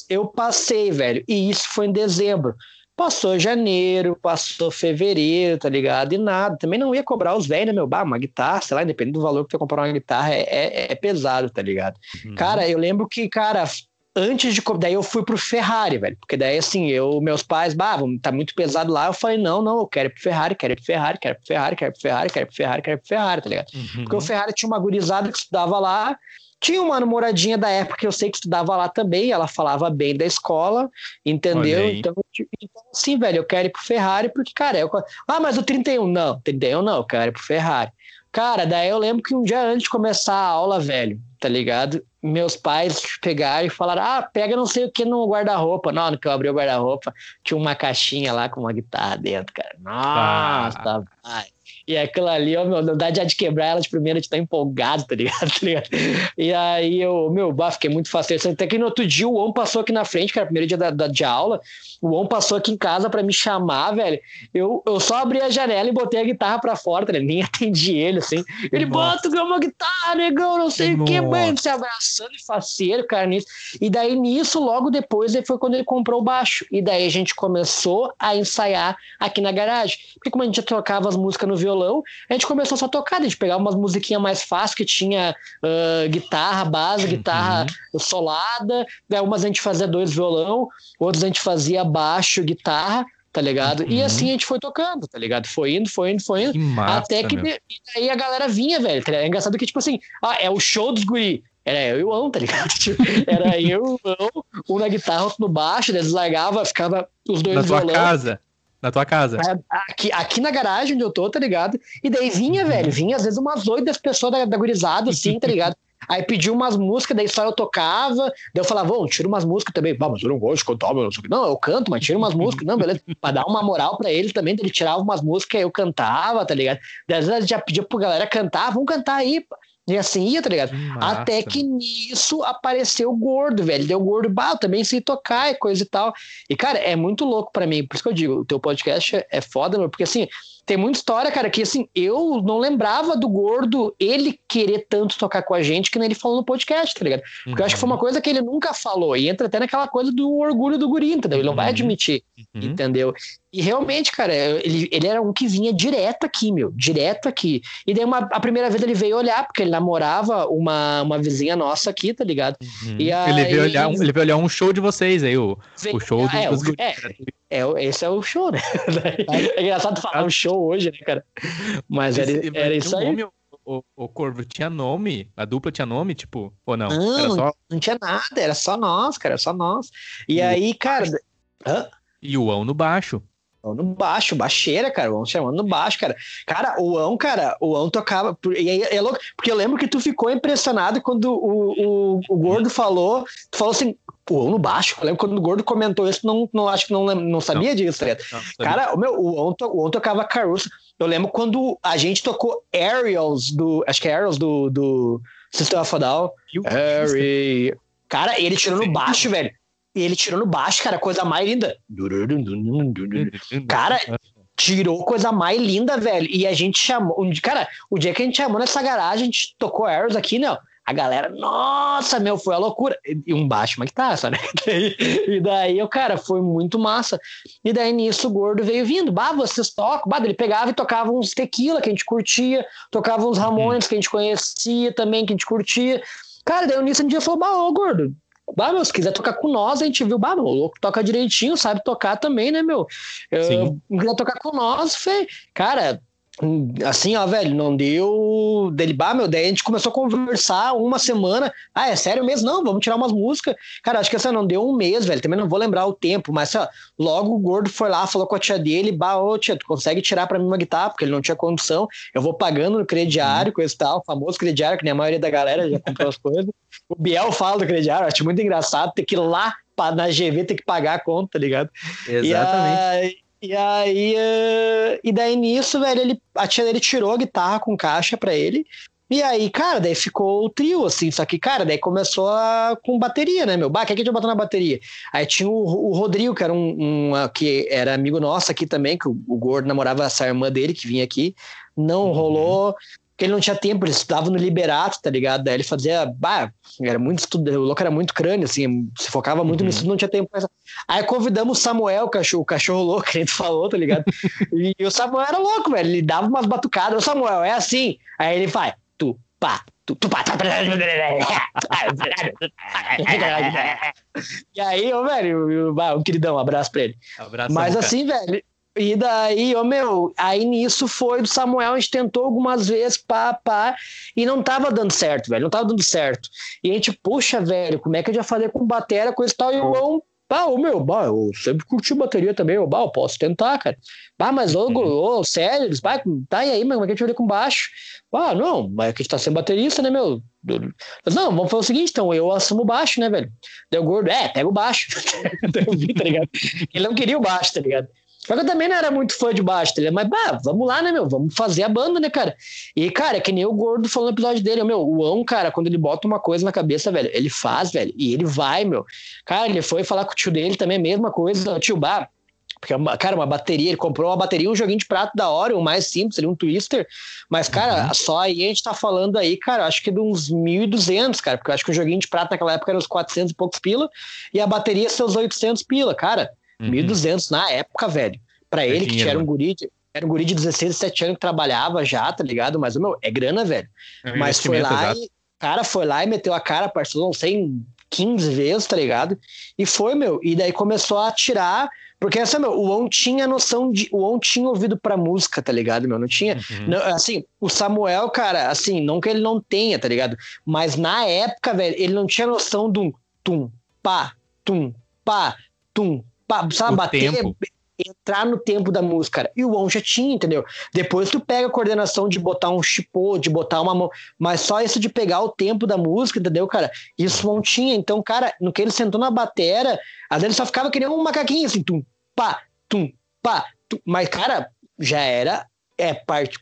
eu passei, velho, e isso foi em dezembro. Passou janeiro, passou fevereiro, tá ligado? E nada. Também não ia cobrar os velhos, né, meu? Bah, uma guitarra, sei lá, independente do valor que tu comprar uma guitarra, é, é, é pesado, tá ligado? Uhum. Cara, eu lembro que, cara, antes de. Daí eu fui pro Ferrari, velho. Porque daí, assim, eu, meus pais, bah, tá muito pesado lá. Eu falei, não, não, eu quero ir pro Ferrari, quero ir pro Ferrari, quero ir pro Ferrari, quero ir pro Ferrari, quero ir pro Ferrari, quero ir pro Ferrari, tá ligado? Uhum. Porque o Ferrari tinha uma gurizada que estudava lá. Tinha uma namoradinha da época que eu sei que estudava lá também, ela falava bem da escola, entendeu? Então, então, sim, velho, eu quero ir pro Ferrari, porque, cara, eu... ah, mas o 31, não, 31 não, eu quero ir pro Ferrari. Cara, daí eu lembro que um dia antes de começar a aula, velho, tá ligado? Meus pais pegaram e falaram: ah, pega não sei o que no guarda-roupa. Não, no que eu abri o guarda-roupa, tinha uma caixinha lá com uma guitarra dentro, cara. Nossa, ah. pai. E aquilo ali, ó, meu, dá de quebrar ela de primeira, de estar tá empolgado, tá ligado? tá ligado? E aí eu, meu, bah, fiquei muito fácil. Até que no outro dia o On passou aqui na frente, que era o primeiro dia da, da de aula. O On passou aqui em casa para me chamar, velho. Eu, eu só abri a janela e botei a guitarra pra fora, tá ligado? Nem atendi ele, assim. Ele, bota uma guitarra, negão, não sei o que, mano. Se abraçando e faceiro, cara, nisso. E daí nisso, logo depois, foi quando ele comprou o baixo. E daí a gente começou a ensaiar aqui na garagem. Porque como a gente trocava as músicas no violão, violão, a gente começou só a tocar, a gente pegava umas musiquinhas mais fáceis que tinha uh, guitarra, base, guitarra uhum. solada, umas a gente fazia dois violão, outros a gente fazia baixo, guitarra, tá ligado? Uhum. E assim a gente foi tocando, tá ligado? Foi indo, foi indo, foi indo. Que massa, até que e aí a galera vinha, velho. Tá é engraçado que, tipo assim, ah, é o show dos guri. Era eu e o Ão, tá ligado? Tipo, era eu, o Ão, um na guitarra, outro no baixo, eles largavam, ficava os dois Na violão. casa? Na tua casa. É, aqui, aqui na garagem onde eu tô, tá ligado? E daí vinha, uhum. velho, vinha às vezes umas oito das pessoas da, da gurizada, assim, tá ligado? Aí pediu umas músicas, daí só eu tocava, daí eu falava, vamos, tira umas músicas também. Ah, mas eu não gosto de cantar, meu, não, eu canto, mas tira umas músicas. Não, beleza. pra dar uma moral pra ele também, ele tirava umas músicas, eu cantava, tá ligado? Daí, às vezes já pedia pra galera cantar, vamos cantar aí. E assim ia, tá ligado? Massa. Até que nisso apareceu o gordo, velho. Deu gordo, bah, também sei tocar e coisa e tal. E, cara, é muito louco para mim. Por isso que eu digo, o teu podcast é foda, meu, porque assim, tem muita história, cara, que assim, eu não lembrava do gordo ele querer tanto tocar com a gente que nem ele falou no podcast, tá ligado? Porque uhum. eu acho que foi uma uhum. coisa que ele nunca falou. E entra até naquela coisa do orgulho do guri, entendeu? Ele não vai uhum. admitir, uhum. entendeu? E realmente, cara, ele, ele era um que vinha direto aqui, meu, direto aqui. E daí, uma, a primeira vez ele veio olhar, porque ele namorava uma, uma vizinha nossa aqui, tá ligado? Uhum. E ele, veio olhar, ele veio olhar um show de vocês aí, o, veio, o show é, dos, é, é, é, esse é o show, né? É engraçado falar um show hoje, né, cara? Mas era, era isso aí. Nome, o, o Corvo tinha nome? A dupla tinha nome, tipo, ou não? Não, só... não tinha nada, era só nós, cara, só nós. E, e aí, cara. Hã? E o Ão no baixo no baixo, baixeira, cara. O Ão chamando no baixo, cara. Cara, o Ão, cara, o Ão tocava. E aí é louco, porque eu lembro que tu ficou impressionado quando o, o, o Gordo falou. Tu falou assim, o Ão no baixo. Eu lembro quando o Gordo comentou isso, não, não acho que não, não sabia não. disso, tá Cara, o meu, o Ão, o Ão tocava Caruso. Eu lembro quando a gente tocou Aerials do. Acho que é Aerials do, do System of a Down. Cara, ele tirou no baixo, velho. E ele tirou no baixo, cara, coisa mais linda. Cara, tirou coisa mais linda, velho. E a gente chamou. Cara, o dia que a gente chamou nessa garagem, a gente tocou Arrows aqui, né? A galera, nossa, meu, foi a loucura. E um baixo, mas que tá, sabe? E daí, o cara, foi muito massa. E daí nisso o gordo veio vindo. Bah, vocês tocam. Bah, ele pegava e tocava uns tequila que a gente curtia, tocava uns Ramones que a gente conhecia também, que a gente curtia. Cara, daí nisso um dia falou: Bah, ô gordo, Bah, meu, se quiser tocar com nós, a gente viu, bah, meu, o louco toca direitinho, sabe tocar também, né, meu? Eu, quiser tocar com nós, foi, cara, Assim, ó, velho, não deu. Dele, bah, meu, daí a gente começou a conversar uma semana. Ah, é sério mesmo? Não, vamos tirar umas músicas. Cara, acho que essa não deu um mês, velho. Também não vou lembrar o tempo, mas ó, logo o gordo foi lá, falou com a tia dele: bah, ô tia, tu consegue tirar pra mim uma guitarra? Porque ele não tinha condição. Eu vou pagando no crediário, coisa e tal, famoso crediário, que nem a maioria da galera já comprou as coisas. O Biel fala do crediário, acho muito engraçado ter que ir lá na GV ter que pagar a conta, tá ligado? Exatamente. E, e aí, uh, e daí nisso, velho, ele, a tia dele tirou a guitarra com caixa pra ele. E aí, cara, daí ficou o trio, assim, só que, cara, daí começou a, com bateria, né, meu? Bah, quem que a gente botou na bateria? Aí tinha o, o Rodrigo, que era um, um, que era amigo nosso aqui também, que o, o Gordo namorava essa irmã dele, que vinha aqui. Não uhum. rolou porque ele não tinha tempo, ele estudava no Liberato, tá ligado? Daí ele fazia, bah, era muito estudo, o louco era muito crânio, assim, se focava muito uhum. no estudo, não tinha tempo. Aí convidamos o Samuel, o cachorro, o cachorro louco, que a gente falou, tá ligado? e, e o Samuel era louco, velho, ele dava umas batucadas, o Samuel, é assim, aí ele faz, tu, pá, tu, tu, pá, e aí, ô, velho, um queridão, um abraço pra ele. Abraço, Mas assim, velho, e daí, ô meu, aí nisso foi do Samuel, a gente tentou algumas vezes, pá, pá, e não tava dando certo, velho, não tava dando certo. E a gente, puxa, velho, como é que gente ia fazer com bateria, coisa e tal, e o João, pá, ô meu, bah, eu sempre curti bateria também, ô, bah, eu posso tentar, cara. Bah, mas, ô, uhum. ô sério, eles, bah, tá, e aí, mas como é que a gente vai com baixo? Ah, não, mas é que a gente tá sem baterista, né, meu? Mas, não, vamos fazer o seguinte, então, eu assumo baixo, né, velho? Deu gordo, é, pega o baixo. tá ligado? Ele não queria o baixo, tá ligado? Só que eu também não era muito fã de baixo, tá Mas, bah, vamos lá, né, meu? Vamos fazer a banda, né, cara? E, cara, é que nem o Gordo falou no episódio dele, meu, o Ão, cara, quando ele bota uma coisa na cabeça, velho, ele faz, velho, e ele vai, meu. Cara, ele foi falar com o tio dele também, mesma coisa, o tio Bah, porque, cara, uma bateria, ele comprou uma bateria, um joguinho de prato da hora, o mais simples, ali, um twister. Mas, cara, uhum. só aí a gente tá falando aí, cara, acho que de uns 1.200, cara, porque eu acho que o joguinho de prato naquela época era uns 400 e poucos pila, e a bateria seus 800 pila, cara. Uhum. 1.200 na época, velho. Para ele, dinheiro, que era um guri de, era um guri de 16, 17 anos que trabalhava já, tá ligado? Mas, meu, é grana, velho. É Mas foi lá exato. e, cara, foi lá e meteu a cara, parcelou, não sei, 15 vezes, tá ligado? E foi, meu. E daí começou a tirar. Porque essa, meu, o On tinha noção de. O On tinha ouvido pra música, tá ligado, meu? Não tinha. Uhum. Não, assim, o Samuel, cara, assim, não que ele não tenha, tá ligado? Mas na época, velho, ele não tinha noção do tum, pá, tum, pá, tum, sabe, o bater. Tempo entrar no tempo da música, cara. E o On já tinha, entendeu? Depois tu pega a coordenação de botar um chipô, de botar uma mão, mas só isso de pegar o tempo da música, entendeu, cara? Isso o On tinha. Então, cara, no que ele sentou na batera, às vezes ele só ficava que nem um macaquinho, assim, tum, pá, tum, pá. Tum. Mas, cara, já era, é parte,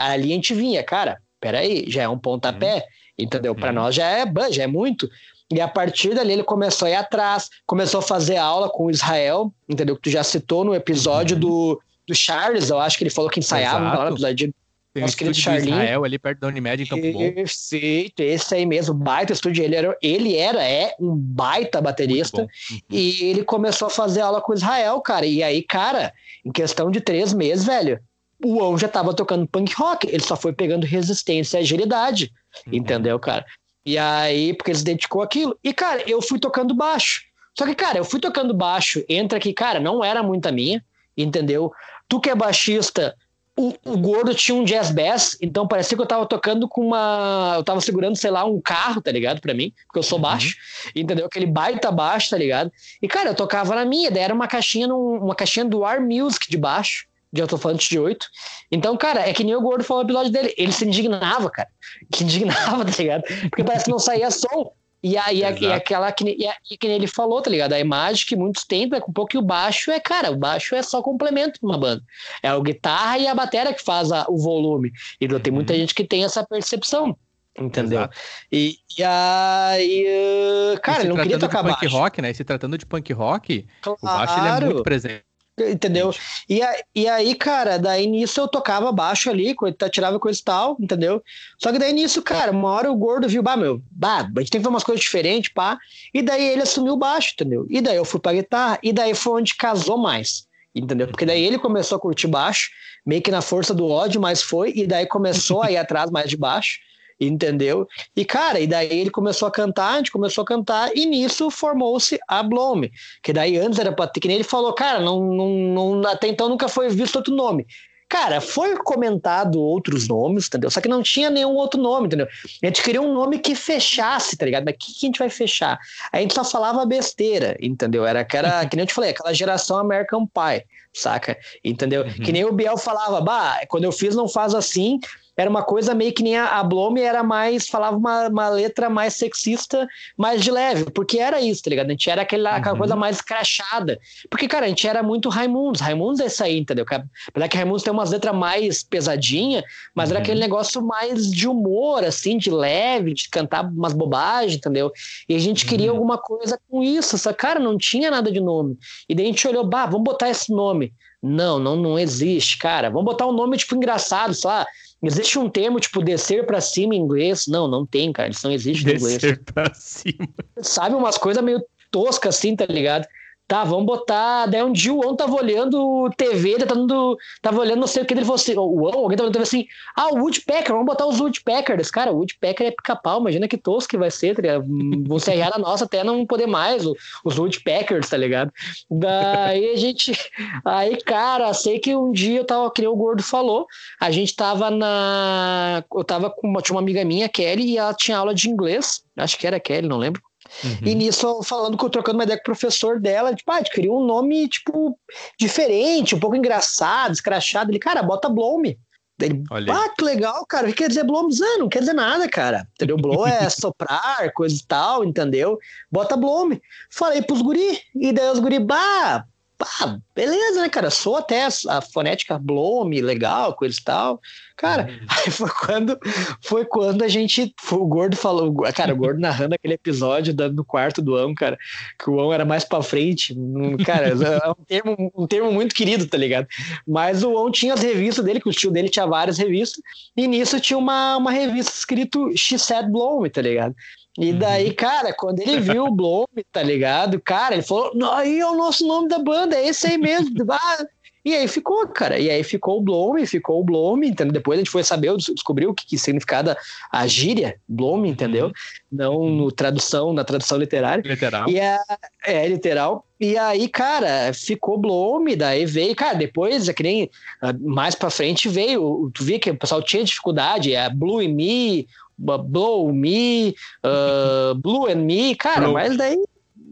ali a gente vinha, cara, peraí, já é um pontapé, uhum. entendeu? Para uhum. nós já é, já é muito. E a partir dali ele começou a ir atrás, começou a fazer aula com o Israel, entendeu? Que tu já citou no episódio uhum. do, do Charles, eu acho que ele falou que ensaiava lá no episódio tem nosso querido Charlinho. Israel ali perto da Unimed em Campo Bom. Perfeito, esse aí mesmo, baita estúdio. Ele era, ele era, é um baita baterista. Uhum. E ele começou a fazer aula com Israel, cara. E aí, cara, em questão de três meses, velho, o On já tava tocando punk rock. Ele só foi pegando resistência e agilidade. Uhum. Entendeu, cara? E aí, porque ele se dedicou aquilo. E, cara, eu fui tocando baixo. Só que, cara, eu fui tocando baixo, entra aqui, cara, não era muita minha, entendeu? Tu que é baixista, o, o gordo tinha um jazz bass, então parecia que eu tava tocando com uma. Eu tava segurando, sei lá, um carro, tá ligado? Pra mim, porque eu sou uhum. baixo, entendeu? Aquele baita baixo, tá ligado? E, cara, eu tocava na minha, daí era uma caixinha, num, uma caixinha do Ar Music de baixo de alto-falante de 8. Então, cara, é que nem o Gordo falou no episódio dele. Ele se indignava, cara. Se indignava, tá ligado? Porque parece que não saía som. E aí, e aquela que, e, e que nem ele falou, tá ligado? A imagem que muitos têm é com um pouco e o baixo é, cara, o baixo é só complemento de uma banda. É a guitarra e a bateria que faz a, o volume. E tem muita uhum. gente que tem essa percepção. Entendeu? E, e aí, cara, não queria tocar punk baixo. rock, né? E se tratando de punk rock, claro. o baixo ele é muito presente Entendeu? E, e aí, cara, daí nisso eu tocava baixo ali, tirava coisa e tal, entendeu? Só que daí nisso, cara, uma hora o gordo viu, bah, meu, bah, a gente tem que fazer umas coisas diferentes, pá. E daí ele assumiu baixo, entendeu? E daí eu fui pra guitarra, e daí foi onde casou mais, entendeu? Porque daí ele começou a curtir baixo, meio que na força do ódio, mas foi, e daí começou a ir atrás mais de baixo entendeu? E, cara, e daí ele começou a cantar, a gente começou a cantar, e nisso formou-se a Blome, que daí antes era pra ter, que nem ele falou, cara, não, não, não, até então nunca foi visto outro nome. Cara, foi comentado outros nomes, entendeu? Só que não tinha nenhum outro nome, entendeu? A gente queria um nome que fechasse, tá ligado? Mas o que, que a gente vai fechar? A gente só falava besteira, entendeu? Era, era que nem eu te falei, aquela geração American Pie, saca? Entendeu? Uhum. Que nem o Biel falava, bah, quando eu fiz não faz assim, era uma coisa meio que nem a, a Blome era mais, falava uma, uma letra mais sexista, mais de leve, porque era isso, tá ligado? A gente era aquela, uhum. aquela coisa mais crachada. Porque, cara, a gente era muito Raimundos. Raimundos é isso aí, entendeu? Apesar que Raimundos tem umas letras mais pesadinha, mas uhum. era aquele negócio mais de humor, assim, de leve, de cantar umas bobagens, entendeu? E a gente queria uhum. alguma coisa com isso, só cara, não tinha nada de nome. E daí a gente olhou, bah, vamos botar esse nome. Não, não, não existe, cara. Vamos botar um nome, tipo, engraçado, sei lá, Existe um termo tipo descer para cima em inglês? Não, não tem, cara. Isso não existe em inglês. Descer pra cima. Sabe umas coisas meio toscas assim, tá ligado? Tá, vamos botar. Daí um dia o On tava olhando TV, ele tá dando, tava olhando não sei o que, ele falou assim: o On, alguém tava olhando assim: ah, o Woodpecker, vamos botar os Woodpeckers. Cara, o Woodpecker é pica-pau, imagina que tosco que vai ser, tá? Vão se errar na nossa até não poder mais, os Woodpeckers, tá ligado? Daí a gente. Aí, cara, sei que um dia eu tava, que nem o Gordo falou, a gente tava na. Eu tava com uma, tinha uma amiga minha, Kelly, e ela tinha aula de inglês, acho que era Kelly, não lembro. Uhum. E nisso, falando com, trocando uma ideia com o professor dela, tipo, ah, queria um nome, tipo, diferente, um pouco engraçado, escrachado. Ele, cara, bota Blome. Ele, ah, que legal, cara. O que quer dizer blow? Ah, não quer dizer nada, cara. Entendeu? Blow é soprar, coisa e tal, entendeu? Bota blow. Falei pros guri. E daí os guri, bah, pá, beleza, né, cara? Sou até a fonética blow legal, coisa e tal. Cara, uhum. aí foi quando, foi quando a gente. O Gordo falou, cara, o Gordo narrando aquele episódio no quarto do Ão, cara, que o Ão era mais pra frente. Cara, é um termo, um termo muito querido, tá ligado? Mas o Ão tinha as revistas dele, que o tio dele tinha várias revistas, e nisso tinha uma, uma revista escrito She Said Blow Me, tá ligado? E daí, uhum. cara, quando ele viu o Bloom, tá ligado? Cara, ele falou: aí é o nosso nome da banda, é esse aí mesmo. ah, e aí ficou, cara. E aí ficou o Bloom, ficou o Bloom, entendeu? Depois a gente foi saber, descobriu o que, que significava a gíria, Bloom, entendeu? Uhum. Não no tradução, na tradução literária. Literal. E a, é, literal. E aí, cara, ficou Bloom, daí veio, cara, depois, é que nem ah, mais pra frente veio, tu via que o pessoal tinha dificuldade, é Blue e Me, Blow Me, uh, Blue and Me, cara, Blow. mas daí.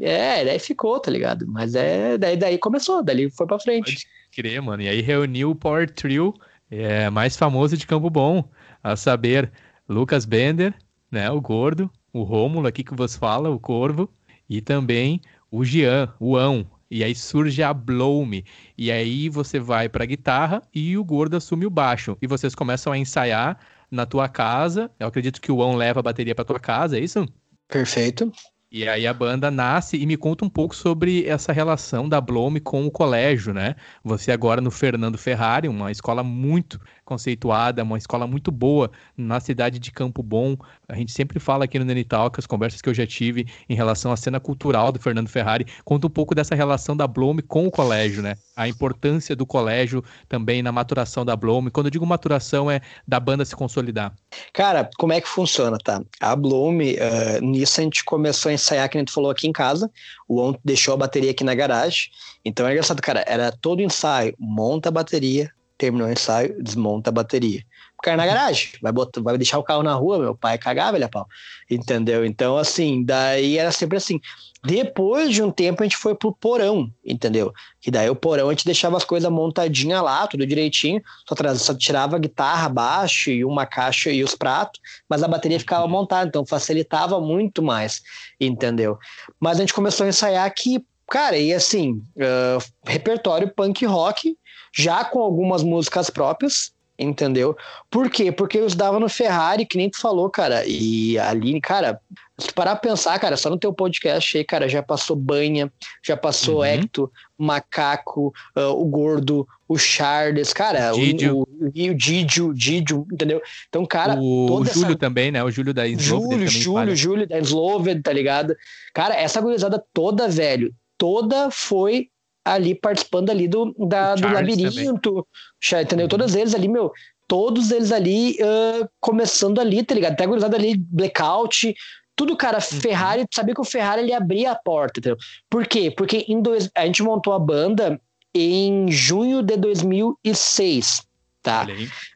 É, daí ficou, tá ligado? Mas é, daí, daí começou, daí foi pra frente. Pode crer, mano. E aí reuniu o Power Trio é, mais famoso de Campo Bom, a saber, Lucas Bender, né, o Gordo, o Rômulo aqui que vos fala, o Corvo, e também o Jean, o Ão. E aí surge a Blow Me. E aí você vai pra guitarra e o Gordo assume o baixo. E vocês começam a ensaiar na tua casa. Eu acredito que o On leva a bateria para tua casa, é isso? Perfeito. E aí a banda nasce e me conta um pouco sobre essa relação da Blome com o colégio, né? Você agora no Fernando Ferrari, uma escola muito conceituada, uma escola muito boa na cidade de Campo Bom. A gente sempre fala aqui no Nenital que as conversas que eu já tive em relação à cena cultural do Fernando Ferrari conta um pouco dessa relação da Blome com o colégio, né? A importância do colégio também na maturação da Blome. Quando eu digo maturação é da banda se consolidar. Cara, como é que funciona, tá? A Blome, uh, nisso a gente começou a ensaiar, que a gente falou aqui em casa. O On deixou a bateria aqui na garagem. Então é engraçado, cara, era todo ensaio, monta a bateria, terminou o ensaio, desmonta a bateria. O cara na garagem, vai, botar, vai deixar o carro na rua, meu pai cagava, velho, pau. Entendeu? Então, assim, daí era sempre assim. Depois de um tempo, a gente foi pro porão, entendeu? E daí o porão a gente deixava as coisas montadinhas lá, tudo direitinho, só, só tirava guitarra, baixo e uma caixa e os pratos, mas a bateria ficava montada, então facilitava muito mais, entendeu? Mas a gente começou a ensaiar aqui, cara, e assim, uh, repertório punk rock, já com algumas músicas próprias, entendeu? Por quê? Porque eu estudava no Ferrari, que nem tu falou, cara, e ali, cara, se tu parar pra pensar, cara, só no teu podcast aí, cara, já passou Banha, já passou uhum. Macaco, uh, o Gordo, o Charles, cara, o Didio, o, o, Didio, Didio, entendeu? Então, cara, o Júlio essa... também, né? O Júlio da Sloved Júlio, Júlio, Júlio da Sloved, tá ligado? Cara, essa gurizada toda, velho, toda foi ali participando ali do, da, do labirinto, também. entendeu? Uhum. Todos eles ali, meu, todos eles ali uh, começando ali, tá ligado? Até gurizada ali, blackout, tudo, cara, uhum. Ferrari, tu sabia que o Ferrari ele abria a porta, entendeu? Por quê? Porque em dois, a gente montou a banda em junho de 2006, Tá.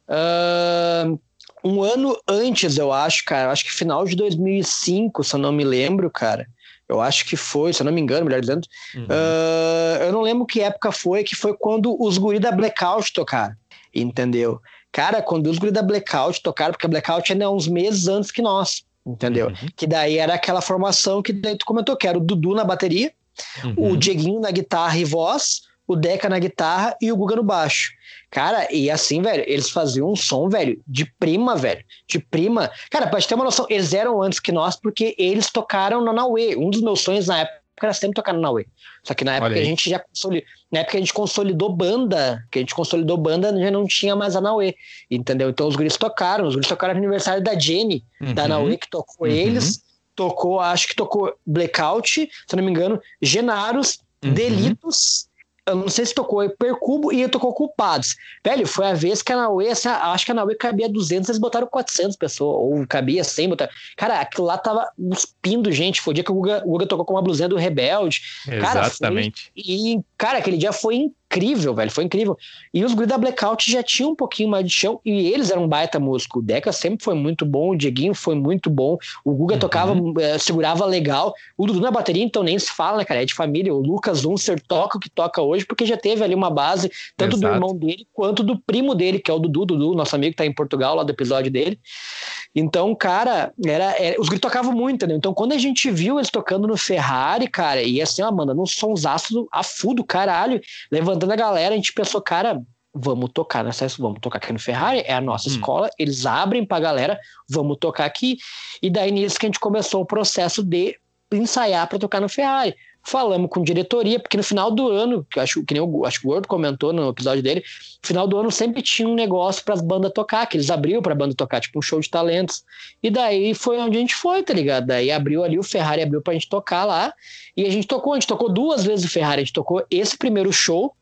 Uh, um ano antes, eu acho, cara, eu acho que final de 2005, se eu não me lembro, cara. Eu acho que foi, se eu não me engano, melhor dizendo. Uhum. Uh, eu não lembro que época foi, que foi quando os guri da Blackout tocaram. Entendeu? Cara, quando os guri da Blackout tocaram, porque a Blackout ainda é uns meses antes que nós, entendeu? Uhum. Que daí era aquela formação que daí tu comentou, que era o Dudu na bateria, uhum. o Dieguinho na guitarra e voz, o Deca na guitarra e o Guga no baixo. Cara, e assim, velho, eles faziam um som, velho, de prima, velho. De prima. Cara, pra gente ter uma noção, eles eram antes que nós porque eles tocaram na Naue. Um dos meus sonhos na época era sempre tocar na Naue. Só que na época a gente já consolidou, na época a gente consolidou banda, que a gente consolidou banda, já não tinha mais a Naue, entendeu? Então os guris tocaram, os guris tocaram no aniversário da Jenny, uhum. da Naue, que tocou uhum. eles, tocou, acho que tocou Blackout, se não me engano, Genaros, uhum. Delitos eu não sei se tocou Percubo e tocou Culpados. Velho, foi a vez que a Naue, acho que a Naue cabia 200, eles botaram 400 pessoas, ou cabia 100, botaram. Cara, aquilo lá tava cuspindo gente. Foi o dia que o Guga, o Guga tocou com uma blusinha do Rebelde. Exatamente. Cara, foi, e, cara, aquele dia foi incrível, velho, foi incrível. E os guris da Blackout já tinham um pouquinho mais de chão e eles eram um baita músico. O Deca sempre foi muito bom, o Dieguinho foi muito bom, o Guga uhum. tocava, eh, segurava legal. O Dudu na bateria, então nem se fala, né, cara? É de família. O Lucas Unser toca o que toca hoje, porque já teve ali uma base, tanto Exato. do irmão dele quanto do primo dele, que é o Dudu, Dudu, nosso amigo que tá em Portugal, lá do episódio dele. Então, cara, era, era os gritos tocavam muito, né? Então, quando a gente viu eles tocando no Ferrari, cara, e assim, ó, manda, num sonsaço a full do caralho, levantando a galera, a gente pensou, cara, vamos tocar nessa, vamos tocar aqui no Ferrari, é a nossa hum. escola, eles abrem pra galera, vamos tocar aqui. E daí nisso que a gente começou o processo de ensaiar para tocar no Ferrari falamos com diretoria, porque no final do ano, que acho que nem o, acho que o Gordo comentou no episódio dele, no final do ano sempre tinha um negócio para as bandas tocar, que eles abriam para a banda tocar, tipo um show de talentos. E daí foi onde a gente foi, tá ligado? Daí abriu ali, o Ferrari abriu para a gente tocar lá, e a gente tocou, a gente tocou duas vezes o Ferrari, a gente tocou esse primeiro show,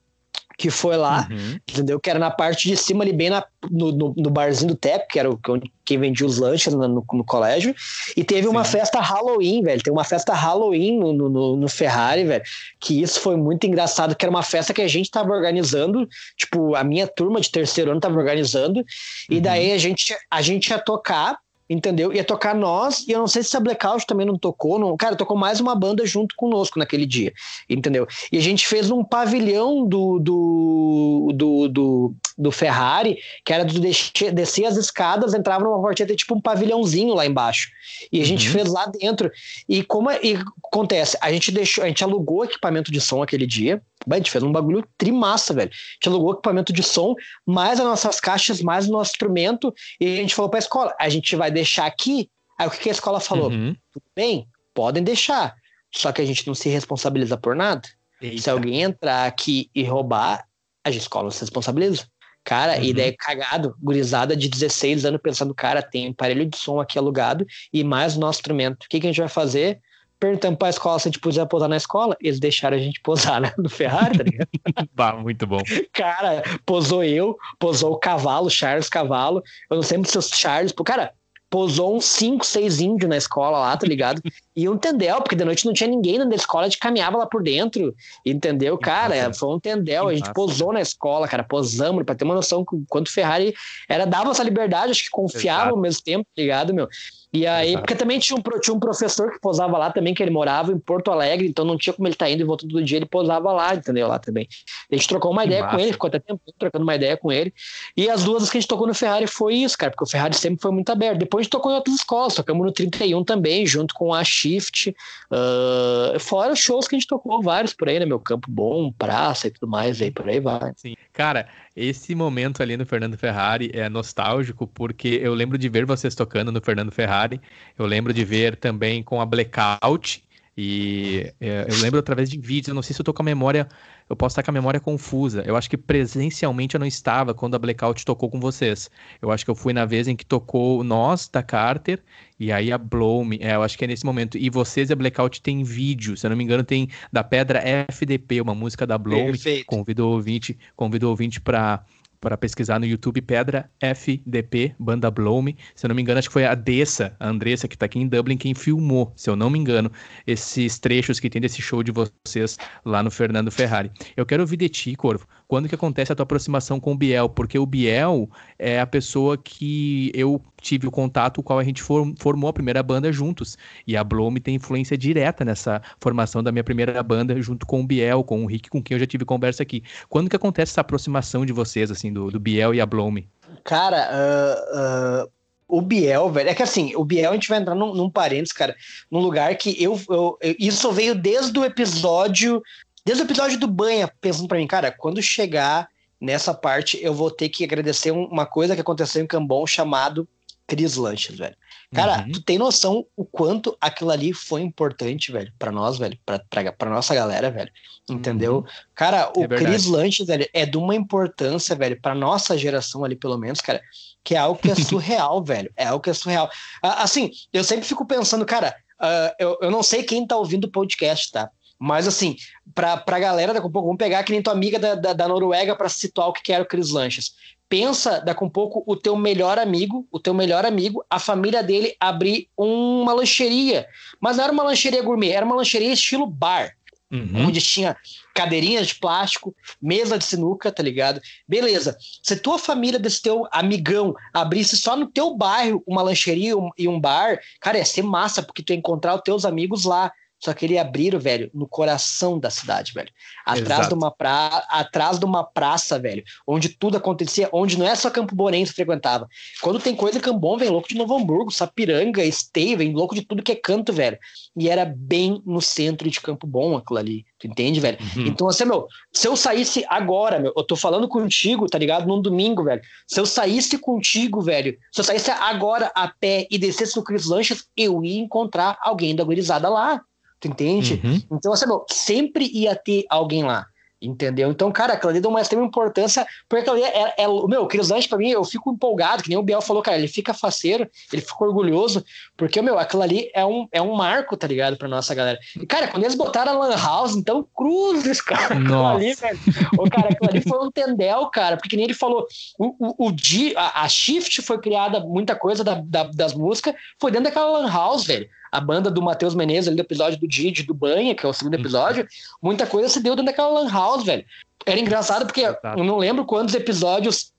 que foi lá, uhum. entendeu? Que era na parte de cima ali, bem na, no, no, no barzinho do Tep, que era o, quem vendia os lanches no, no, no colégio. E teve Sim. uma festa Halloween, velho. Tem uma festa Halloween no, no, no, Ferrari, velho. Que isso foi muito engraçado, que era uma festa que a gente tava organizando, tipo, a minha turma de terceiro ano tava organizando. E uhum. daí a gente, a gente ia tocar entendeu? Ia tocar nós, e eu não sei se a Blackout também não tocou, não, cara, tocou mais uma banda junto conosco naquele dia, entendeu? E a gente fez um pavilhão do, do, do, do, do Ferrari, que era do descer, descer as escadas, entrava numa portinha, tipo um pavilhãozinho lá embaixo, e a gente uhum. fez lá dentro, e como é, e acontece, a gente deixou, a gente alugou equipamento de som aquele dia, a gente fez um bagulho trimassa, velho. A gente alugou equipamento de som, mais as nossas caixas, mais o nosso instrumento, e a gente falou pra escola: a gente vai deixar aqui. Aí o que, a escola falou? Uhum. Tudo bem, podem deixar. Só que a gente não se responsabiliza por nada. Eita. Se alguém entrar aqui e roubar, a escola se responsabiliza. Cara, uhum. ideia cagado, gurizada de 16 anos pensando, cara, tem um aparelho de som aqui alugado e mais o nosso instrumento. O que, que a gente vai fazer? Perguntando pra escola se a gente podia posar na escola. Eles deixaram a gente posar, né? No Ferrari, tá ligado? bah, muito bom. Cara, posou eu, posou o cavalo, Charles Cavalo. Eu não sei se os Charles. Cara, posou uns 5, 6 índios na escola lá, tá ligado? E um tendel, porque de noite não tinha ninguém na escola, a gente caminhava lá por dentro, entendeu? Cara, foi um tendel, a gente posou na escola, cara, posamos, pra ter uma noção quanto Ferrari era, dava essa liberdade, acho que confiava Exato. ao mesmo tempo, tá ligado, meu? E aí, Exato. porque também tinha um, tinha um professor que posava lá também, que ele morava em Porto Alegre, então não tinha como ele estar tá indo e voltando todo dia, ele posava lá, entendeu? Lá também. A gente trocou uma que ideia massa. com ele, ficou até tempo trocando uma ideia com ele. E as duas que a gente tocou no Ferrari foi isso, cara, porque o Ferrari sempre foi muito aberto. Depois a gente tocou em outras escolas, tocamos no 31 também, junto com a Shift. Uh, fora shows que a gente tocou, vários por aí, né? Meu Campo Bom, Praça e tudo mais, aí por aí vai. Sim. Cara, esse momento ali no Fernando Ferrari é nostálgico, porque eu lembro de ver vocês tocando no Fernando Ferrari, eu lembro de ver também com a Blackout, e é, eu lembro através de vídeos, eu não sei se eu tô com a memória, eu posso estar com a memória confusa. Eu acho que presencialmente eu não estava quando a Blackout tocou com vocês. Eu acho que eu fui na vez em que tocou nós, da Carter, e aí a Blow Me. É, eu acho que é nesse momento. E vocês e a Blackout tem vídeo, se eu não me engano, tem da Pedra FDP, uma música da Blow Me. Convido o ouvinte, convido o ouvinte para para pesquisar no YouTube Pedra FDP, banda Blome. Se eu não me engano, acho que foi a Dessa, a Andressa, que está aqui em Dublin, quem filmou, se eu não me engano, esses trechos que tem desse show de vocês lá no Fernando Ferrari. Eu quero ouvir de ti, Corvo, quando que acontece a tua aproximação com o Biel? Porque o Biel é a pessoa que eu tive o contato, o qual a gente formou a primeira banda juntos. E a Blome tem influência direta nessa formação da minha primeira banda, junto com o Biel, com o Rick, com quem eu já tive conversa aqui. Quando que acontece essa aproximação de vocês, assim, do, do Biel e a Blome? Cara, uh, uh, o Biel, velho, é que assim, o Biel a gente vai entrar num, num parênteses, cara, num lugar que eu, eu, eu, Isso veio desde o episódio. Desde o episódio do Banha, pensando pra mim, cara, quando chegar nessa parte, eu vou ter que agradecer uma coisa que aconteceu em Cambon chamado Cris Lanches, velho. Cara, uhum. tu tem noção o quanto aquilo ali foi importante, velho, para nós, velho, pra, pra, pra, nossa galera, velho. Entendeu? Uhum. Cara, o é Cris Lanches, velho, é de uma importância, velho, pra nossa geração ali, pelo menos, cara, que é algo que é surreal, velho. É algo que é surreal. Assim, eu sempre fico pensando, cara, uh, eu, eu não sei quem tá ouvindo o podcast, tá? Mas assim, pra, pra galera, daqui a pouco, vamos pegar que nem tua amiga da, da, da Noruega para situar o que era o Cris Lanches pensa daqui um pouco o teu melhor amigo, o teu melhor amigo, a família dele abrir uma lancheria. Mas não era uma lancheria gourmet, era uma lancheria estilo bar. Uhum. Onde tinha cadeirinhas de plástico, mesa de sinuca, tá ligado? Beleza. Se tua família desse teu amigão abrisse só no teu bairro uma lancheria e um bar, cara, ia ser massa, porque tu ia encontrar os teus amigos lá. Só que ele abriram, velho, no coração da cidade, velho. Atrás de, uma pra... atrás de uma praça, velho, onde tudo acontecia, onde não é só Campo Borense frequentava. Quando tem coisa em Cambon, vem louco de Novo Hamburgo, Sapiranga, Esteio, vem louco de tudo que é canto, velho. E era bem no centro de Campo Bom aquilo ali. Tu entende, velho? Uhum. Então, assim, meu, se eu saísse agora, meu, eu tô falando contigo, tá ligado? Num domingo, velho. Se eu saísse contigo, velho, se eu saísse agora a pé e descesse no Cris Lanches, eu ia encontrar alguém da gurizada lá. Tu entende? Uhum. Então, assim, meu, sempre ia ter alguém lá. Entendeu? Então, cara, aquilo ali deu uma extrema importância, porque aquilo ali é, é, meu, o Cris pra mim, eu fico empolgado, que nem o Biel falou, cara, ele fica faceiro, ele fica orgulhoso, porque, meu, aquilo ali é um, é um marco, tá ligado, pra nossa galera. E, cara, quando eles botaram a Lan House, então, cruzes, cara, aquilo ali, velho. O cara, aquilo ali foi um tendel, cara, porque nem ele falou, o, o, o a, a Shift foi criada, muita coisa da, da, das músicas, foi dentro daquela Lan House, velho a banda do Matheus Menezes ali do episódio do Didi, do Banha, que é o segundo episódio, muita coisa se deu dentro daquela Lan House, velho. Era engraçado porque eu não lembro quantos episódios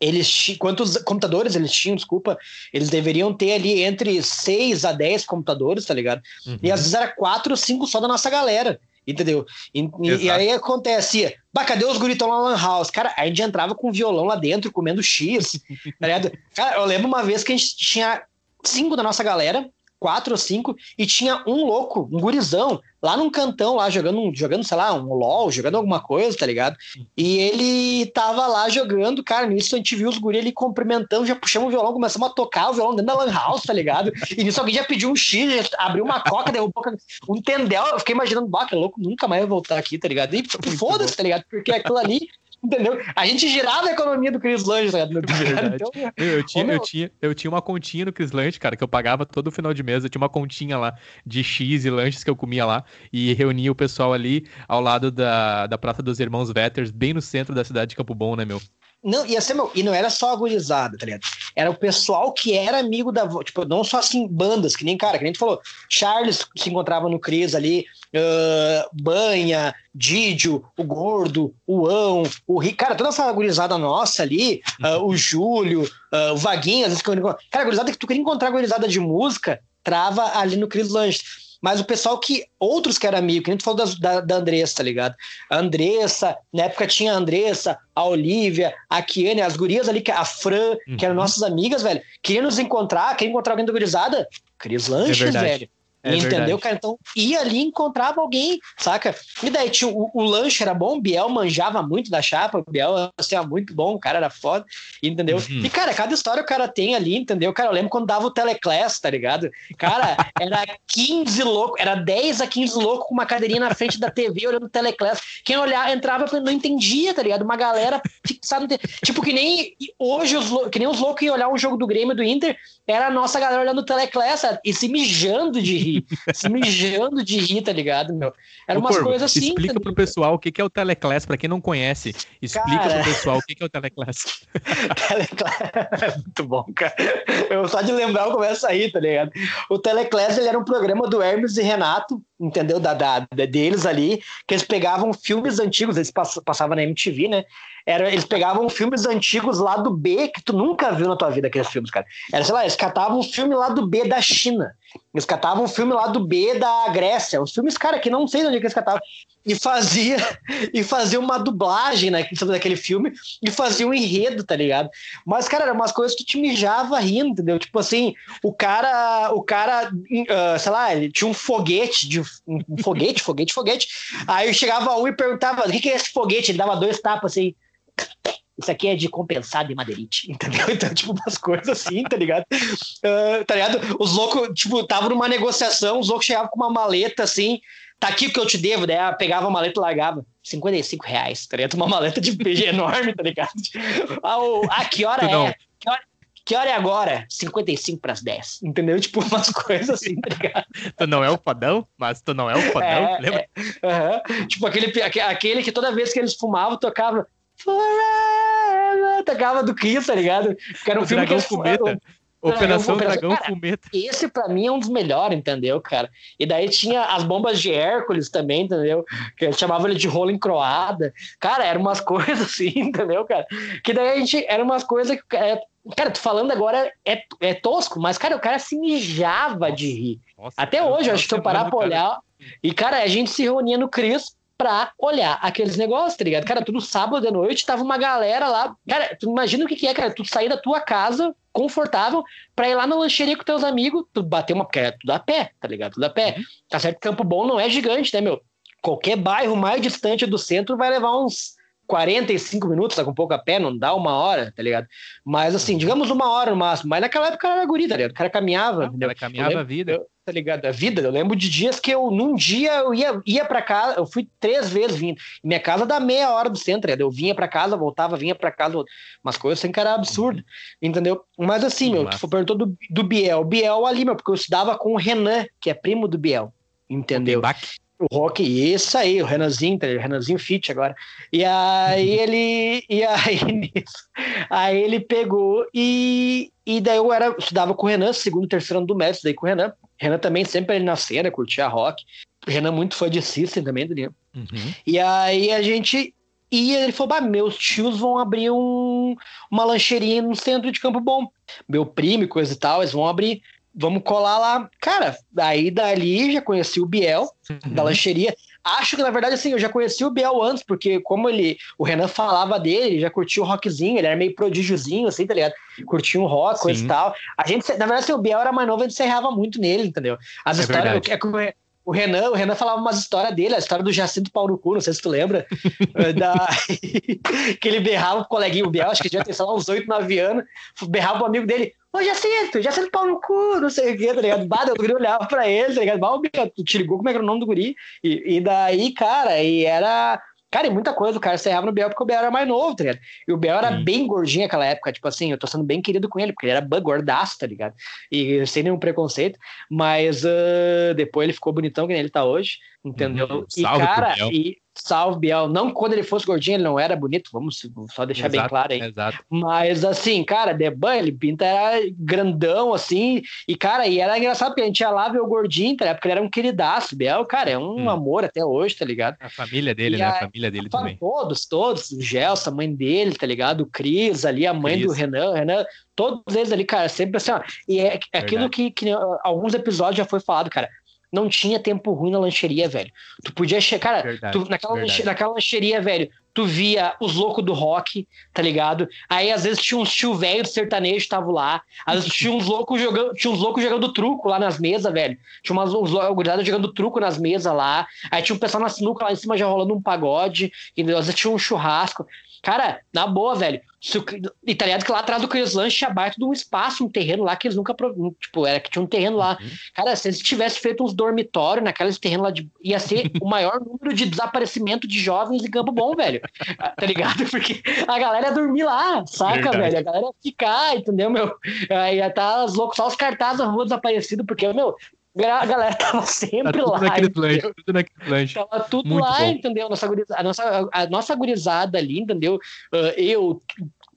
eles quantos computadores eles tinham, desculpa, eles deveriam ter ali entre 6 a 10 computadores, tá ligado? Uhum. E às vezes era 4 ou 5 só da nossa galera, entendeu? E, e aí acontecia, bah, cadê os guritão lá na Lan House? Cara, a gente entrava com violão lá dentro, comendo X, tá ligado? Cara, eu lembro uma vez que a gente tinha cinco da nossa galera, quatro ou cinco, e tinha um louco, um gurizão, lá num cantão, lá jogando, jogando, sei lá, um LOL, jogando alguma coisa, tá ligado? E ele tava lá jogando, cara, nisso a gente viu os guri ali cumprimentando, já puxamos o violão, começamos a tocar o violão dentro da Lan House, tá ligado? E nisso alguém já pediu um X, abriu uma coca, derrubou um tendel, eu fiquei imaginando, bah, que louco, nunca mais vai voltar aqui, tá ligado? E foda-se, tá ligado? Porque aquilo ali Entendeu? A gente girava a economia do Chris Lange, tá Então, eu, tinha, eu, tinha, eu tinha uma continha no Chris Lange, cara, que eu pagava todo final de mês. Eu tinha uma continha lá de X e lanches que eu comia lá e reunia o pessoal ali ao lado da, da Praça dos Irmãos Vetters, bem no centro da cidade de Campo Bom, né, meu? Não, ia ser, meu, e não era só a tá ligado? Era o pessoal que era amigo da. Tipo, não só assim, bandas, que nem, cara, que nem tu falou. Charles se encontrava no Cris ali, uh, Banha, Didio, o Gordo, o Ão, o Rick. Cara, toda essa gurizada nossa ali, uh, o Júlio, uh, o Vaguinho, às vezes que eu... Cara, a que tu queria encontrar a de música, trava ali no Cris Lanches mas o pessoal que. Outros que eram amigos, que a gente falou das, da, da Andressa, tá ligado? A Andressa, na época tinha a Andressa, a Olivia, a Kiane, as gurias ali, a Fran, uhum. que eram uhum. nossas amigas, velho. Queriam nos encontrar, queriam encontrar alguém da gurizada. Cris Lanches, é velho. É entendeu, verdade. cara? Então ia ali encontrava alguém, saca? E daí tinha, o, o lanche era bom, o Biel manjava muito da chapa, o Biel assim, era muito bom, o cara era foda, entendeu? Uhum. E, cara, cada história o cara tem ali, entendeu? Cara, eu lembro quando dava o teleclass, tá ligado? Cara, era 15 louco, era 10 a 15 louco com uma cadeirinha na frente da TV olhando o teleclass. Quem olhar, entrava não entendia, tá ligado? Uma galera fixada. Tipo, que nem hoje, os, que nem os loucos iam olhar um jogo do Grêmio do Inter, era a nossa galera olhando o teleclass e se mijando de rir se mijando de rir, tá ligado, meu? Era umas coisas assim. Explica pro pessoal o que é o Teleclass, pra quem não conhece. Explica cara... pro pessoal o que é o Teleclass. Teleclass é muito bom, cara. Eu só de lembrar eu começo a rir, tá ligado? O Teleclass ele era um programa do Hermes e Renato, entendeu? Da, da, da, deles ali, que eles pegavam filmes antigos, eles passavam na MTV, né? Era, eles pegavam filmes antigos lá do B, que tu nunca viu na tua vida aqueles filmes, cara. Era, sei lá, eles catavam um filme lá do B da China. Eles catavam um filme lá do B da Grécia. Os filmes, cara, que não sei onde é que eles catavam. E fazia, e fazia uma dublagem né, sobre aquele filme e fazia um enredo, tá ligado? Mas, cara, eram umas coisas que te mijava rindo, entendeu? Tipo assim, o cara, o cara, uh, sei lá, ele tinha um foguete, de, um foguete, foguete, foguete. Aí chegava um e perguntava: o que, que é esse foguete? Ele dava dois tapas assim. Isso aqui é de compensado de madeirite, entendeu? Então, tipo, umas coisas assim, tá ligado? Uh, tá ligado? Os loucos, tipo, tava numa negociação, os loucos chegavam com uma maleta assim, tá aqui o que eu te devo, daí pegava a maleta e largava. 55 reais, tá ligado? Uma maleta de PG enorme, tá ligado? Ah, o, ah que hora é? Que hora, que hora é agora? 55 para as 10. Entendeu? Tipo, umas coisas assim, tá ligado? tu não é o fodão, mas tu não é o fodão, é, lembra? É, uh -huh. Tipo, aquele, aquele que toda vez que eles fumavam, tocava Forever! Tocava do Kiss, tá ligado? Que era um o filme Dragão que Fumeta. Operação Dragão Fumeta. Esse pra mim é um dos melhores, entendeu, cara? E daí tinha as bombas de Hércules também, entendeu? Que chamava ele de rolo encroada. Cara, eram umas coisas assim, entendeu, cara? Que daí a gente. Eram umas coisas que. É, cara, tu falando agora é, é tosco, mas, cara, o cara se mijava de rir. Nossa, Até cara, hoje, eu acho que se eu parar pra olhar. E, cara, a gente se reunia no Cris pra olhar aqueles negócios, tá ligado? Cara, tudo sábado de noite, tava uma galera lá. Cara, tu imagina o que, que é, cara? Tu sair da tua casa confortável pra ir lá na lancheria com teus amigos, tu bater uma. Porque é tudo a pé, tá ligado? Tudo a pé. Uhum. Tá certo que Campo Bom não é gigante, né, meu? Qualquer bairro mais distante do centro vai levar uns 45 minutos, tá com pouco a pé, não dá uma hora, tá ligado? Mas assim, digamos uma hora no máximo. Mas naquela época era guri, tá ligado? O cara caminhava. Não, o cara caminhava a vida. Eu, tá ligado? A vida. Eu lembro de dias que eu, num dia, eu ia, ia pra casa, eu fui três vezes vindo. Minha casa dá meia hora do centro, Eu vinha pra casa, voltava, vinha pra casa, umas coisas assim que era absurdo, uhum. entendeu? Mas assim, Sim, meu, tu perguntou do, do Biel. Biel ali, meu, porque eu estudava com o Renan, que é primo do Biel, entendeu? O Rock, isso aí, o Renanzinho, tá, o Renanzinho Fit agora. E aí ele. E aí nisso. Aí ele pegou e. E daí eu era, estudava com o Renan, segundo, terceiro ano do mestre, daí com o Renan. Renan também sempre ele na cena, curtia rock. O Renan muito fã de System também, Daniel. Uhum. E aí a gente e ele falou: bah, meus tios vão abrir um, uma lancheirinha no centro de Campo Bom. Meu primo e coisa e tal, eles vão abrir vamos colar lá. Cara, aí dali já conheci o Biel, uhum. da lancheria. Acho que, na verdade, assim, eu já conheci o Biel antes, porque como ele, o Renan falava dele, ele já curtia o rockzinho, ele era meio prodígiozinho, assim, tá ligado? Curtia um rock, Sim. coisa e tal. A gente, na verdade, assim, o Biel era mais novo, a gente se errava muito nele, entendeu? As é histórias, é, o Renan, o Renan falava umas histórias dele, a história do Jacinto Paulo Cu, não sei se tu lembra, da... que ele berrava pro coleguinho, o Biel, acho que já tem, sei lá, uns 8, 9 anos, berrava pro amigo dele, Ô, Jacinto, Jacinto pau no cu, não sei o quê, tá ligado? Bada, o guri olhava pra ele, tá ligado? Bah, tu te ligou como é que era o nome do guri? E, e daí, cara, e era. Cara, e muita coisa, o cara se errava no Biel porque o Biel era mais novo, tá ligado? E o Biel era bem gordinho naquela época, tipo assim, eu tô sendo bem querido com ele, porque ele era gordaço, tá ligado? E sem nenhum preconceito, mas uh, depois ele ficou bonitão que nem ele tá hoje, entendeu? Uhum. E, cara, e, Salve Biel. Não quando ele fosse gordinho, ele não era bonito, vamos só deixar exato, bem claro aí. Exato. Mas assim, cara, Deban, ele pinta era grandão, assim, e cara, e era engraçado porque a gente ia lá ver o gordinho, tá porque ele era um queridaço. Biel, cara, é um hum. amor até hoje, tá ligado? A família dele, e né? A, a família dele a, também. Todos, todos. O Gelson, a mãe dele, tá ligado? O Cris ali, a mãe Cris. do Renan, Renan, todos eles ali, cara, sempre assim, ó. E é, é aquilo que, que alguns episódios já foi falado, cara não tinha tempo ruim na lancheria, velho. Tu podia chegar, cara, tu, naquela, lanche, naquela lancheria, velho, tu via os loucos do rock, tá ligado? Aí às vezes tinha uns tio velho sertanejo tava lá, às vezes tinha uns loucos jogando, tinha uns loucos jogando truco lá nas mesas, velho. Tinha umas uns gurizada jogando truco nas mesas lá. Aí tinha um pessoal na sinuca lá em cima já rolando um pagode, entendeu? Às vezes tinha um churrasco. Cara, na boa, velho. e tá ligado que lá atrás do Chris Lunch tinha aberto de um espaço, um terreno lá que eles nunca. Tipo, era que tinha um terreno lá. Uhum. Cara, se eles tivessem feito uns dormitórios naqueles terrenos lá, de, ia ser o maior número de desaparecimento de jovens em Campo Bom, velho. Tá ligado? Porque a galera ia dormir lá, saca, Verdade. velho? A galera ia ficar, entendeu, meu? Aí ia tá os loucos, só os cartazes na rua desaparecidos, porque, meu, A galera tava sempre tá lá. Naquele planche, tudo naquele planche. Tava tudo Muito lá, bom. entendeu? Nossa gurizada, a, nossa, a nossa gurizada ali, entendeu? Uh, eu,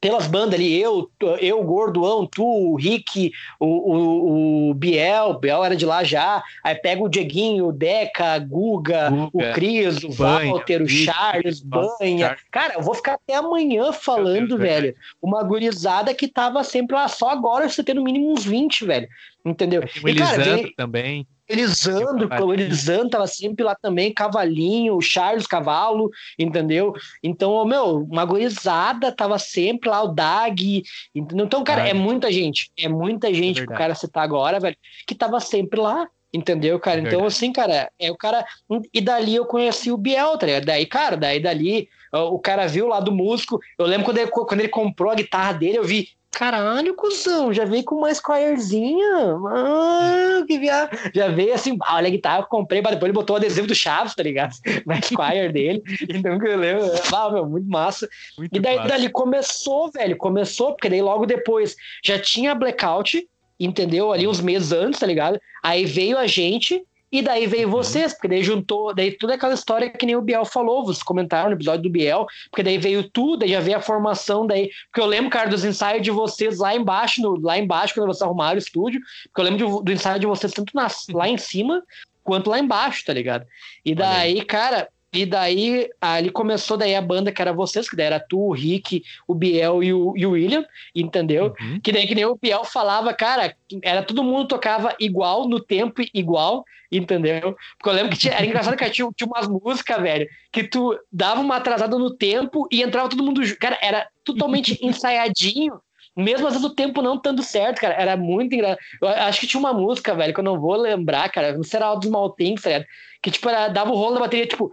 pelas bandas ali, eu, eu, Gordoão, tu, o Rick, o, o, o Biel, Biel era de lá já, aí pega o Dieguinho, o Deca, a Guga, Guga, o Cris, o Banha, Walter, o Charles, Banha. Charles. Cara, eu vou ficar até amanhã falando, Deus, velho. Uma gurizada que tava sempre lá, só agora você tem no mínimo uns 20, velho. Entendeu? O e, cara, vem... também. Elisandro, o Elisandro tava sempre lá também, Cavalinho, Charles Cavalo, entendeu? Então, meu, uma gorizada tava sempre lá, o Dag, entendeu? Então, cara, é muita gente, é muita gente é que o cara citar agora, velho, que tava sempre lá, entendeu, cara? É então, assim, cara, é o cara. E dali eu conheci o Biel, tá ligado? Daí, cara, daí dali o cara viu lá do músico. Eu lembro quando ele, quando ele comprou a guitarra dele, eu vi, Caralho, cuzão, já veio com uma Squirezinha. Ah, que viado. Já veio assim, olha a guitarra que eu comprei, depois ele botou o adesivo do Chaves, tá ligado? Na Squire dele. Então, eu lembro, ah, meu, muito massa. Muito e daí, dali começou, velho, começou, porque daí logo depois já tinha Blackout, entendeu? Ali uns meses antes, tá ligado? Aí veio a gente, e daí veio uhum. vocês, porque daí juntou, daí toda aquela história que nem o Biel falou, vocês comentaram no episódio do Biel, porque daí veio tudo, daí já veio a formação, daí, porque eu lembro, cara, dos ensaios de vocês lá embaixo, no, lá embaixo, quando vocês arrumaram o estúdio, porque eu lembro do, do ensaio de vocês tanto na, lá em cima quanto lá embaixo, tá ligado? E daí, cara, e daí, ali começou daí a banda que era vocês, que daí era tu, o Rick, o Biel e o, e o William, entendeu? Uhum. Que daí que nem o Biel falava, cara, era todo mundo tocava igual, no tempo igual, entendeu? Porque eu lembro que tinha, era engraçado que tinha, tinha umas músicas, velho, que tu dava uma atrasada no tempo e entrava todo mundo. Cara, era totalmente ensaiadinho. Mesmo às vezes o tempo não estando certo, cara, era muito engraçado. Eu acho que tinha uma música, velho, que eu não vou lembrar, cara, não será o dos Maltins, tá Que, tipo, era, dava o rolo da bateria, tipo,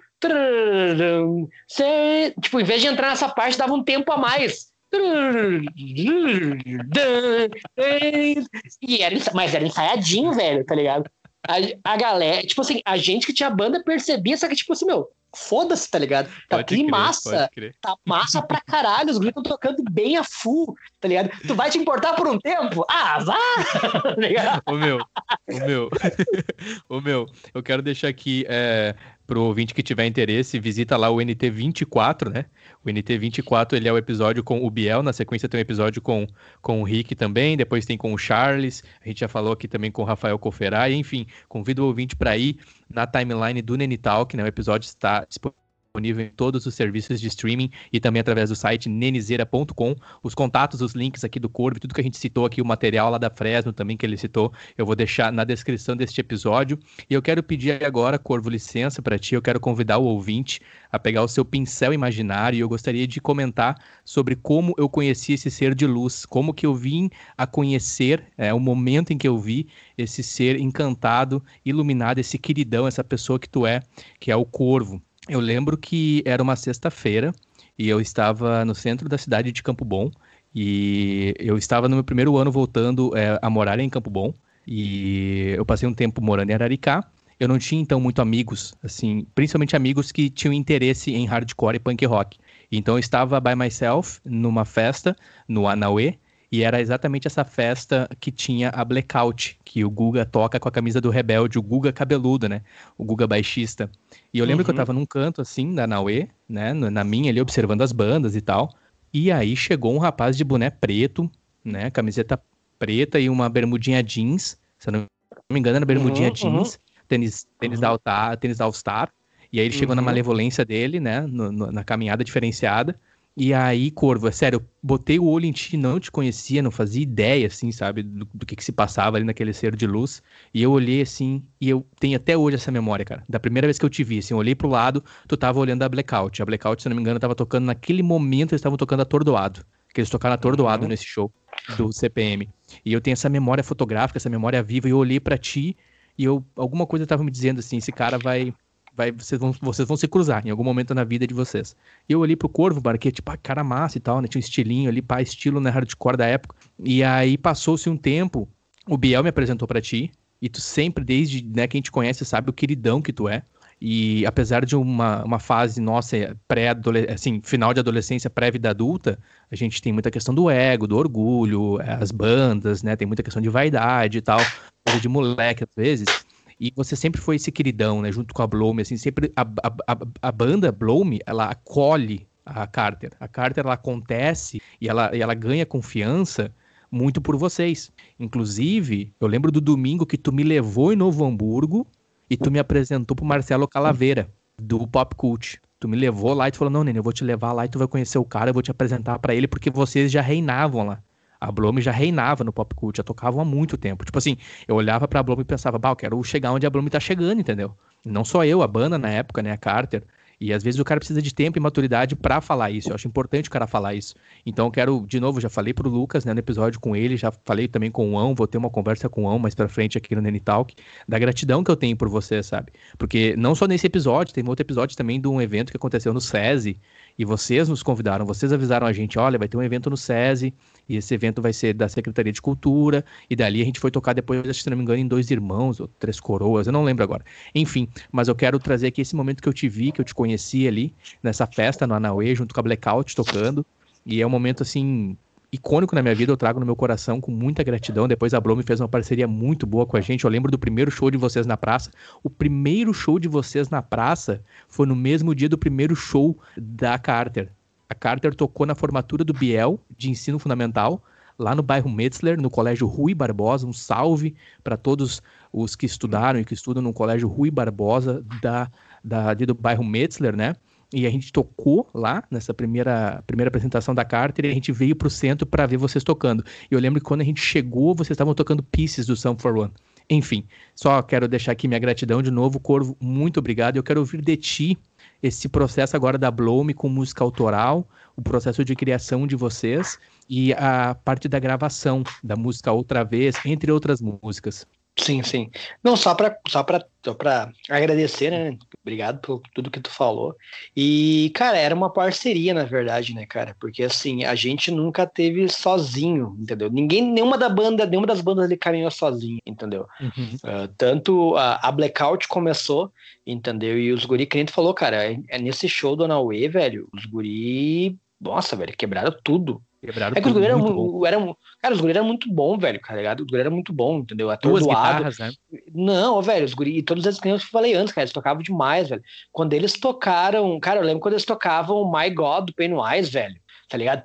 Tipo, em vez de entrar nessa parte, dava um tempo a mais. E era, mas era ensaiadinho, velho, tá ligado? A, a galera, tipo assim, a gente que tinha banda percebia, só que, tipo assim, meu, foda-se, tá ligado? Tá pode crer, massa. Tá massa pra caralho. Os grupos estão tocando bem a full, tá ligado? Tu vai te importar por um tempo? Ah, vá! o meu, o meu, o meu, eu quero deixar aqui é, pro ouvinte que tiver interesse, visita lá o NT24, né? O NT24 ele é o episódio com o Biel, na sequência tem um episódio com, com o Rick também, depois tem com o Charles, a gente já falou aqui também com o Rafael Coferai, enfim, convido o ouvinte para ir na timeline do Nenitalk, né? O episódio está disponível disponível em todos os serviços de streaming e também através do site nenizeira.com. Os contatos, os links aqui do Corvo, tudo que a gente citou aqui, o material lá da Fresno também que ele citou, eu vou deixar na descrição deste episódio. E eu quero pedir agora, Corvo, licença para ti, eu quero convidar o ouvinte a pegar o seu pincel imaginário e eu gostaria de comentar sobre como eu conheci esse ser de luz, como que eu vim a conhecer, é, o momento em que eu vi esse ser encantado, iluminado, esse queridão, essa pessoa que tu é, que é o Corvo. Eu lembro que era uma sexta-feira e eu estava no centro da cidade de Campo Bom e eu estava no meu primeiro ano voltando é, a morar em Campo Bom e eu passei um tempo morando em Araricá. Eu não tinha então muito amigos, assim, principalmente amigos que tinham interesse em hardcore e punk rock. Então eu estava by myself numa festa no Anauê e era exatamente essa festa que tinha a Blackout, que o Guga toca com a camisa do Rebelde, o Guga cabeludo, né? O Guga baixista. E eu lembro uhum. que eu uhum. tava num canto assim, da Naue, né? Na minha ali, observando as bandas e tal. E aí chegou um rapaz de boné preto, né? Camiseta preta e uma bermudinha jeans. Se eu não me engano, era bermudinha uhum, jeans, uhum. tênis, tênis, uhum. da tênis da All Star. E aí ele chegou na uhum. malevolência dele, né? No, no, na caminhada diferenciada. E aí, Corvo, é sério, eu botei o olho em ti, não te conhecia, não fazia ideia, assim, sabe, do, do, que, que se passava ali naquele ser de luz. E eu olhei assim, e eu tenho até hoje essa memória, cara. Da primeira vez que eu te vi, assim, eu olhei pro lado, tu tava olhando a Blackout. A Blackout, se não me engano, tava tocando naquele momento, eles estavam tocando Atordoado. Que eles tocaram Atordoado uhum. nesse show do CPM. E eu tenho essa memória fotográfica, essa memória viva, e eu olhei para ti, e eu, alguma coisa tava me dizendo assim, esse cara vai vai, vocês, vão, vocês vão se cruzar em algum momento na vida de vocês. Eu olhei pro Corvo, que tipo, ah, cara massa e tal, né? Tinha um estilinho ali, pá, estilo né, hardcore da época. E aí passou-se um tempo, o Biel me apresentou para ti, e tu sempre, desde né, quem te conhece, sabe o queridão que tu é. E apesar de uma, uma fase nossa, pré assim, final de adolescência, pré-vida adulta, a gente tem muita questão do ego, do orgulho, as bandas, né? Tem muita questão de vaidade e tal, coisa de moleque às vezes. E você sempre foi esse queridão, né? Junto com a Bloom, assim, sempre a, a, a, banda Bloom, ela acolhe a Carter. A Carter, ela acontece e ela, e ela ganha confiança muito por vocês. Inclusive, eu lembro do domingo que tu me levou em Novo Hamburgo e tu me apresentou pro Marcelo Calaveira, do Pop Cult. Tu me levou lá e tu falou: Não, Nene, eu vou te levar lá e tu vai conhecer o cara, eu vou te apresentar para ele, porque vocês já reinavam lá. A Blome já reinava no pop cult, já tocavam há muito tempo. Tipo assim, eu olhava pra Blome e pensava, bah, eu quero chegar onde a Blome tá chegando, entendeu? Não só eu, a banda na época, né, a Carter. E às vezes o cara precisa de tempo e maturidade para falar isso. Eu acho importante o cara falar isso. Então eu quero, de novo, já falei pro Lucas, né, no episódio com ele, já falei também com o Ão, vou ter uma conversa com o Ão mais pra frente aqui no Nene Talk, da gratidão que eu tenho por você, sabe? Porque não só nesse episódio, tem outro episódio também de um evento que aconteceu no SESI, e vocês nos convidaram, vocês avisaram a gente, olha, vai ter um evento no SESI, e esse evento vai ser da Secretaria de Cultura, e dali a gente foi tocar depois, se não me engano, em Dois Irmãos, ou Três Coroas, eu não lembro agora. Enfim, mas eu quero trazer aqui esse momento que eu te vi, que eu te conheci ali, nessa festa no Anauê, junto com a Blackout tocando, e é um momento, assim, icônico na minha vida, eu trago no meu coração com muita gratidão. Depois a Blome fez uma parceria muito boa com a gente. Eu lembro do primeiro show de vocês na praça. O primeiro show de vocês na praça foi no mesmo dia do primeiro show da Carter. A Carter tocou na formatura do Biel, de ensino fundamental, lá no bairro Metzler, no colégio Rui Barbosa. Um salve para todos os que estudaram e que estudam no colégio Rui Barbosa da, da, do bairro Metzler, né? E a gente tocou lá nessa primeira, primeira apresentação da Carter e a gente veio pro centro para ver vocês tocando. E eu lembro que quando a gente chegou, vocês estavam tocando Pieces do Some for One. Enfim, só quero deixar aqui minha gratidão de novo, Corvo, muito obrigado. Eu quero ouvir de ti esse processo agora da Blome com música autoral, o processo de criação de vocês e a parte da gravação da música outra vez, entre outras músicas. Sim, sim. Não, só para só pra, só pra agradecer, né? Obrigado por tudo que tu falou. E, cara, era uma parceria, na verdade, né, cara? Porque, assim, a gente nunca teve sozinho, entendeu? Ninguém, nenhuma da banda, nenhuma das bandas ali caminhou sozinho, entendeu? Uhum. Uh, tanto a, a, Blackout começou, entendeu? E os guri, que falou, cara, é, é nesse show do Anauê, velho, os guri, nossa, velho, quebraram tudo, Quebraram é que os guri eram, eram, Cara, os guri eram muito bom, velho, cara, ligado? Os guri eram muito bom, entendeu? Duas guitarras, né? Não, velho, os guri, e todos eles que eu falei antes, cara, eles tocavam demais, velho. Quando eles tocaram, cara, eu lembro quando eles tocavam My God do Pennywise, velho tá ligado?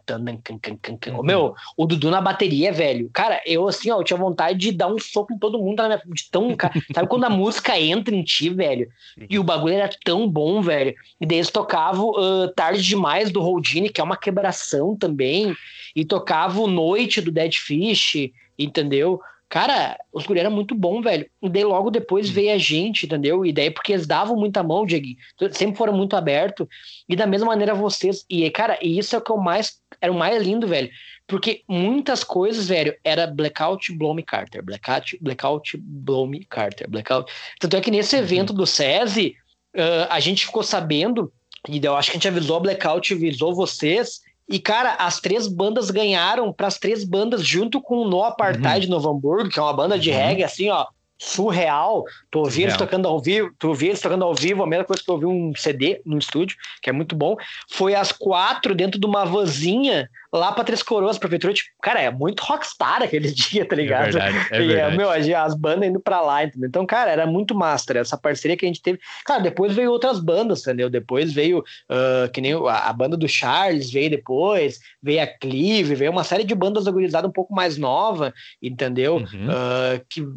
Uhum. Meu, o Dudu na bateria, velho. Cara, eu assim, ó, eu tinha vontade de dar um soco em todo mundo na minha de tão, sabe quando a música entra em ti, velho? E o bagulho era tão bom, velho. E daí eles tocavam uh, Tarde Demais do Houdini, que é uma quebração também, e tocavam Noite do Dead Fish, entendeu? Cara, os guri eram muito bom, velho. E daí logo depois veio a gente, entendeu? E daí porque eles davam muita mão, Diego. Sempre foram muito abertos. E da mesma maneira vocês. E, cara, e isso é o que eu mais. Era o mais lindo, velho. Porque muitas coisas, velho, era Blackout, Bloom Carter. Blackout, Blackout, Bloom Carter. Blackout. Tanto é que nesse uhum. evento do SESI, uh, a gente ficou sabendo. E eu acho que a gente avisou a Blackout, avisou vocês e, cara, as três bandas ganharam para as três bandas junto com o No Apartheid uhum. Novo Hamburgo, que é uma banda de uhum. reggae, assim, ó, surreal. Tu ouvi eles tocando ao vivo, tu ouvi eles tocando ao vivo, a mesma coisa que eu ouvi um CD no estúdio, que é muito bom. Foi às quatro dentro de uma vanzinha lá pra Três Coroas, prefeitura, tipo, cara, é muito rockstar aquele dia, tá é ligado? É verdade, é verdade. E, meu, as bandas indo pra lá, entendeu? Então, cara, era muito massa, essa parceria que a gente teve. Cara, depois veio outras bandas, entendeu? Depois veio, uh, que nem a, a, banda do Charles veio depois, veio a Clive, veio uma série de bandas organizadas um pouco mais nova, entendeu? Uhum. Uh, que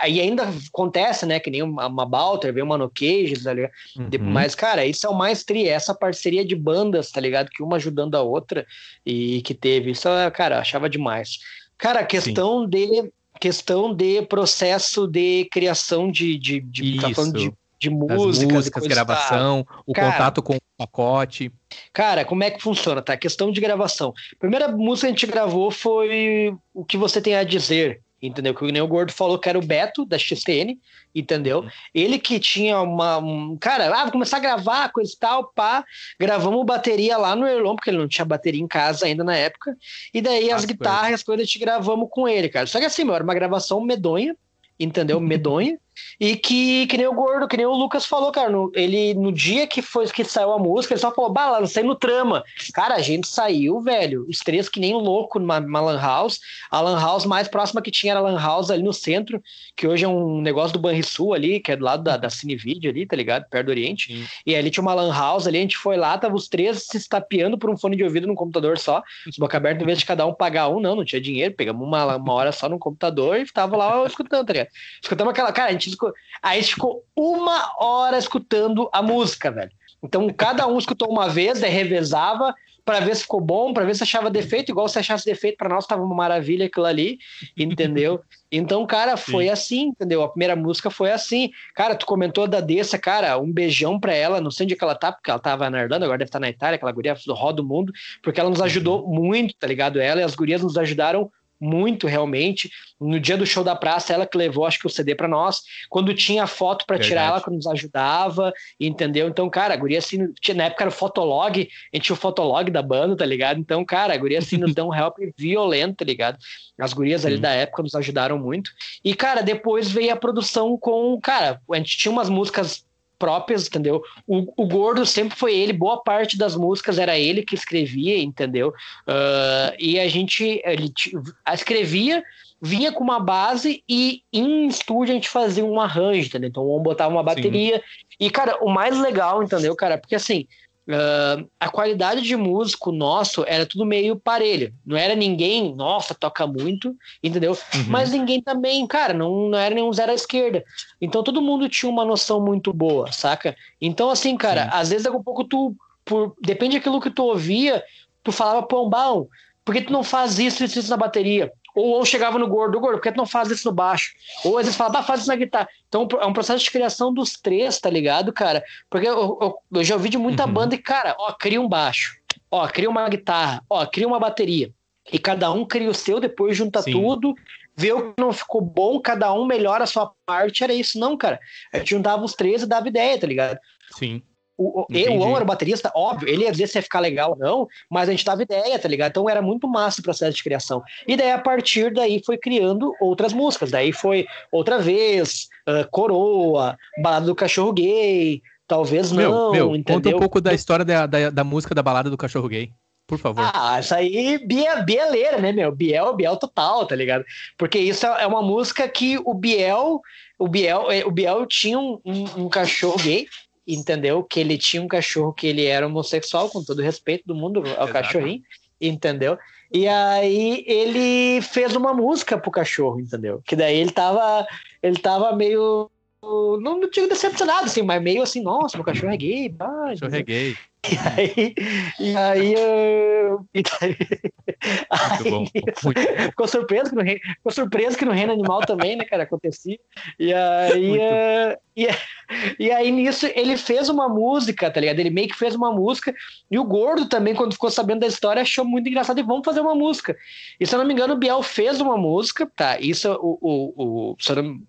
aí ainda acontece, né? Que nem uma, uma Balter, veio uma No Cage, tá ligado? Uhum. Mas, cara, isso é o mais tri, essa parceria de bandas, tá ligado? Que uma ajudando a outra e que teve. Isso, cara, achava demais. Cara, questão Sim. de questão de processo de criação de, de, de tá de, de músicas, músicas gravação, tá. o cara, contato com o pacote. Cara, como é que funciona, tá? Questão de gravação. A primeira música que a gente gravou foi o que você tem a dizer, entendeu? Que o Neo Gordo falou que era o Beto da XTN, entendeu? Uhum. Ele que tinha uma. Um, cara, ah, vou começar a gravar, coisa e tal, pá. Gravamos bateria lá no Erlon, porque ele não tinha bateria em casa ainda na época. E daí as guitarras, as coisas, a gente gravamos com ele, cara. Só que assim, meu, era uma gravação medonha, entendeu? Medonha. E que, que nem o Gordo, que nem o Lucas falou, cara. No, ele, no dia que foi que saiu a música, ele só falou, bah, não saiu no trama. Cara, a gente saiu, velho, os três que nem louco numa, numa Lan House. A Lan House mais próxima que tinha era a Lan House ali no centro, que hoje é um negócio do Banrisul ali, que é do lado da, da Cinevídeo ali, tá ligado? Perto do Oriente. Sim. E ali tinha uma Lan House ali, a gente foi lá, tava os três se estapeando por um fone de ouvido no computador só, boca aberta, em vez de cada um pagar um, não, não tinha dinheiro, pegamos uma, uma hora só no computador e tava lá escutando, tá ligado? Escutamos aquela. Cara, a gente, escutou, a gente ficou uma hora escutando a música, velho. Então, cada um escutou uma vez, daí revezava para ver se ficou bom, para ver se achava defeito, igual se achasse defeito para nós estava uma maravilha aquilo ali, entendeu? Então, cara, foi Sim. assim, entendeu? A primeira música foi assim. Cara, tu comentou da Dessa, cara, um beijão para ela, não sei onde é que ela tá, porque ela tava na Irlanda, agora deve estar tá na Itália, aquela guria roda o mundo, porque ela nos ajudou uhum. muito, tá ligado? Ela e as gurias nos ajudaram muito realmente. No dia do show da praça, ela que levou, acho que o CD para nós. Quando tinha foto para tirar, ela que nos ajudava, entendeu? Então, cara, a guria assim, na época era o Fotolog, a gente tinha o Fotolog da banda, tá ligado? Então, cara, a guria assim nos deu um help violento, tá ligado? As gurias ali da época nos ajudaram muito. E, cara, depois veio a produção com, cara, a gente tinha umas músicas próprias, entendeu? O, o Gordo sempre foi ele, boa parte das músicas era ele que escrevia, entendeu? Uh, e a gente ele escrevia, vinha com uma base e em estúdio a gente fazia um arranjo, entendeu? Então vamos botar uma bateria. Sim. E, cara, o mais legal, entendeu, cara? Porque assim, Uh, a qualidade de músico nosso era tudo meio parelho. Não era ninguém, nossa, toca muito, entendeu? Uhum. Mas ninguém também, cara, não, não era nenhum zero à esquerda. Então todo mundo tinha uma noção muito boa, saca? Então, assim, cara, Sim. às vezes daqui a pouco tu, por, depende daquilo que tu ouvia, tu falava, pô, bom, por que tu não faz isso e isso na bateria? Ou, ou chegava no gordo, gordo, por que tu não faz isso no baixo? Ou às vezes falava, ah, faz isso na guitarra. Então é um processo de criação dos três, tá ligado, cara? Porque eu, eu, eu já ouvi de muita uhum. banda e, cara, ó, cria um baixo, ó, cria uma guitarra, ó, cria uma bateria. E cada um cria o seu, depois junta Sim. tudo, vê o que não ficou bom, cada um melhora a sua parte, era isso, não, cara. A gente juntava os três e dava ideia, tá ligado? Sim. O, o, o era o baterista, óbvio, ele ia dizer se ia ficar legal ou não, mas a gente dava ideia, tá ligado? Então era muito massa o processo de criação. E daí, a partir daí, foi criando outras músicas. Daí foi Outra Vez, uh, Coroa, Balada do Cachorro Gay, talvez meu, não, meu, entendeu? Conta um pouco da história da, da, da música da Balada do Cachorro Gay. Por favor. Ah, essa aí, Bia, Bieleira, né, meu? Biel, Biel total, tá ligado? Porque isso é uma música que o Biel, o Biel, o Biel tinha um, um, um cachorro gay, entendeu? Que ele tinha um cachorro que ele era homossexual, com todo respeito do mundo ao Exato. cachorrinho, entendeu? E aí ele fez uma música pro cachorro, entendeu? Que daí ele tava, ele tava meio não, não digo decepcionado, assim, mas meio assim, nossa, meu cachorro é gay. Pá, cachorro é gay. E aí, e aí, eu, e daí, aí bom, ficou surpreso que no reino, ficou surpreso que no reino animal também, né, cara, acontecia. E aí, uh, e, e aí nisso ele fez uma música, tá ligado? Ele meio que fez uma música e o Gordo também, quando ficou sabendo da história, achou muito engraçado e vamos fazer uma música. E se eu não me engano, o Biel fez uma música, tá? Isso o, o, o se eu não,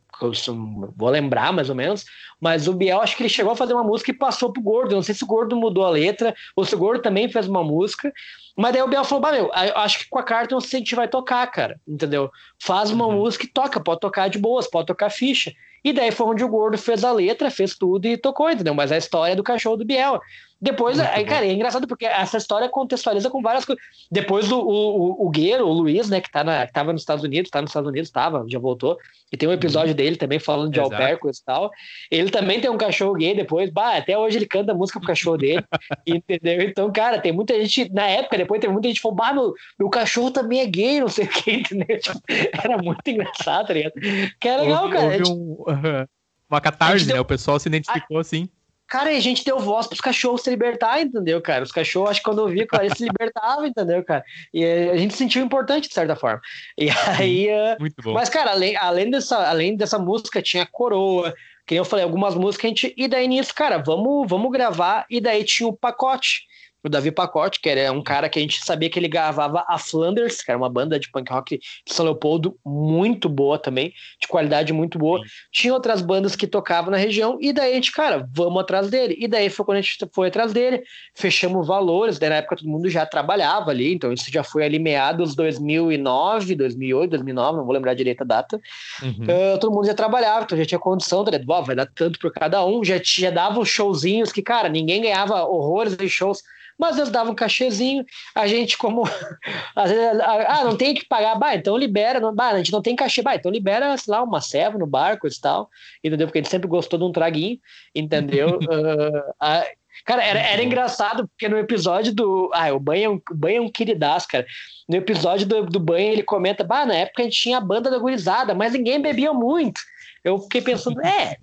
vou lembrar mais ou menos, mas o Biel acho que ele chegou a fazer uma música e passou pro Gordo. não sei se o Gordo mudou a letra, ou se o Gordo também fez uma música. Mas daí o Biel falou: bah, meu, acho que com a carta a gente vai tocar, cara. Entendeu? Faz uma uhum. música e toca, pode tocar de boas, pode tocar ficha. E daí foi onde o Gordo fez a letra, fez tudo e tocou, entendeu? Mas a história é do cachorro do Biel. Depois, aí, cara, é engraçado porque essa história contextualiza com várias coisas. Depois o, o, o Guerreiro, o Luiz, né, que, tá na, que tava nos Estados Unidos, tá nos Estados Unidos, tava, já voltou, e tem um episódio uhum. dele também falando de alpercos e tal. Ele também tem um cachorro gay depois, bah, até hoje ele canta música pro cachorro dele, entendeu? Então, cara, tem muita gente, na época, depois tem muita gente que falou, bah, meu, meu cachorro também é gay, não sei o que, entendeu? Tipo, era muito engraçado, tá ligado? Que era legal, cara. Houve um, uma catarse, né? Deu... O pessoal se identificou assim. Cara, a gente deu voz pros cachorros se libertar, entendeu, cara? Os cachorros, acho que quando eu vi, cara, eles se libertavam, entendeu, cara? E a gente se sentiu importante, de certa forma. E aí. Eh, Muito bom. Mas, cara, além, além, dessa, além dessa música, tinha coroa, que eu falei, algumas músicas a gente. E daí nisso, cara, vamos, vamos gravar. E daí tinha o pacote. O Davi Pacote, que era um cara que a gente sabia que ele gravava a Flanders, que era uma banda de punk rock de São Leopoldo muito boa também, de qualidade muito boa. Sim. Tinha outras bandas que tocavam na região, e daí a gente, cara, vamos atrás dele. E daí foi quando a gente foi atrás dele, fechamos valores, daí na época todo mundo já trabalhava ali, então isso já foi ali meados 2009, 2008, 2009, não vou lembrar direito a data. Uhum. Uh, todo mundo já trabalhava, então já tinha condição, tá ligado? vai dar tanto por cada um, já, já dava os showzinhos que, cara, ninguém ganhava horrores de shows mas eles davam um cachezinho, a gente como às vezes, ah, não tem que pagar, bah, então libera, não, bah, a gente não tem cachê, bah, então libera, sei lá, uma serva no barco e tal, entendeu? Porque a gente sempre gostou de um traguinho, entendeu? uh, a, Cara, era, era engraçado, porque no episódio do. Ah, o banho é um, o banho é um queridaço, cara. No episódio do, do banho, ele comenta: Bah, na época a gente tinha a banda da gurizada, mas ninguém bebia muito. Eu fiquei pensando, é,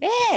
é,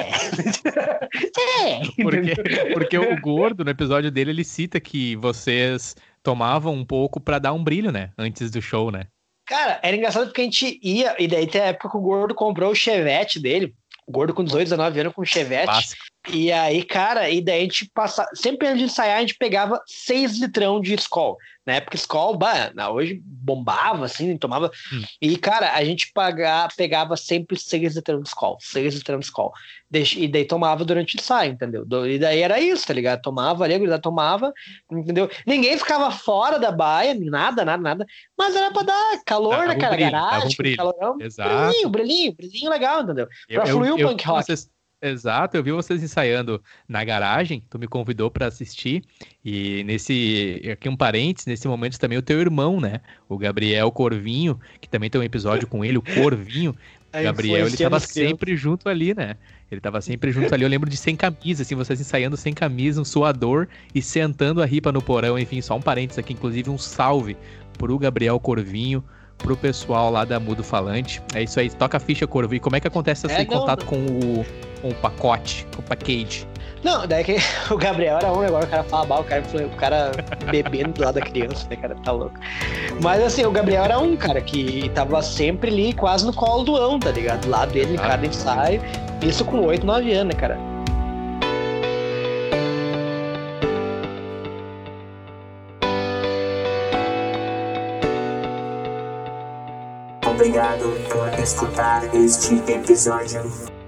é. Porque, porque o gordo, no episódio dele, ele cita que vocês tomavam um pouco para dar um brilho, né? Antes do show, né? Cara, era engraçado porque a gente ia, e daí tem a época que o gordo comprou o chevette dele. O gordo com 18, 19 anos com chevette. Básico. E aí, cara, e daí a gente passava. Sempre antes de ensaiar, a gente pegava 6 litrão de Skol. Na época, Skol, bah, hoje bombava, assim, tomava. Hum. E, cara, a gente pagar, pegava sempre 6 litrão de Skol. 6 litrão de Skol. E daí tomava durante o ensaio, entendeu? E daí era isso, tá ligado? Tomava ali, a tomava, entendeu? Ninguém ficava fora da baia, nada, nada, nada. Mas era pra dar calor naquela um garagem, um calorão. Exato. Brilhinho, brilhinho, brilhinho legal, entendeu? Pra eu, fluir o punk rock. Vocês Exato, eu vi vocês ensaiando na garagem, tu me convidou para assistir, e nesse, aqui um parênteses, nesse momento também o teu irmão, né, o Gabriel Corvinho, que também tem um episódio com ele, o Corvinho, o Gabriel, ele tava sempre junto ali, né, ele tava sempre junto ali, eu lembro de sem camisa, assim, vocês ensaiando sem camisa, um suador, e sentando a ripa no porão, enfim, só um parênteses aqui, inclusive um salve pro Gabriel Corvinho, pro pessoal lá da Mudo Falante. É isso aí, toca a ficha, Corvo. E como é que acontece esse é, contato com o, com o pacote, com o package? Não, daí que o Gabriel era um agora o cara fala mal, o cara, o cara bebendo do lado da criança, né, cara? Tá louco. Mas assim, o Gabriel era um, cara, que tava sempre ali, quase no colo do ão, tá ligado? Do lado dele, em cada ensaio. Isso com 8, 9 anos, né, cara? Obrigado por escutar este episódio.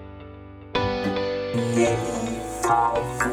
Game Talk.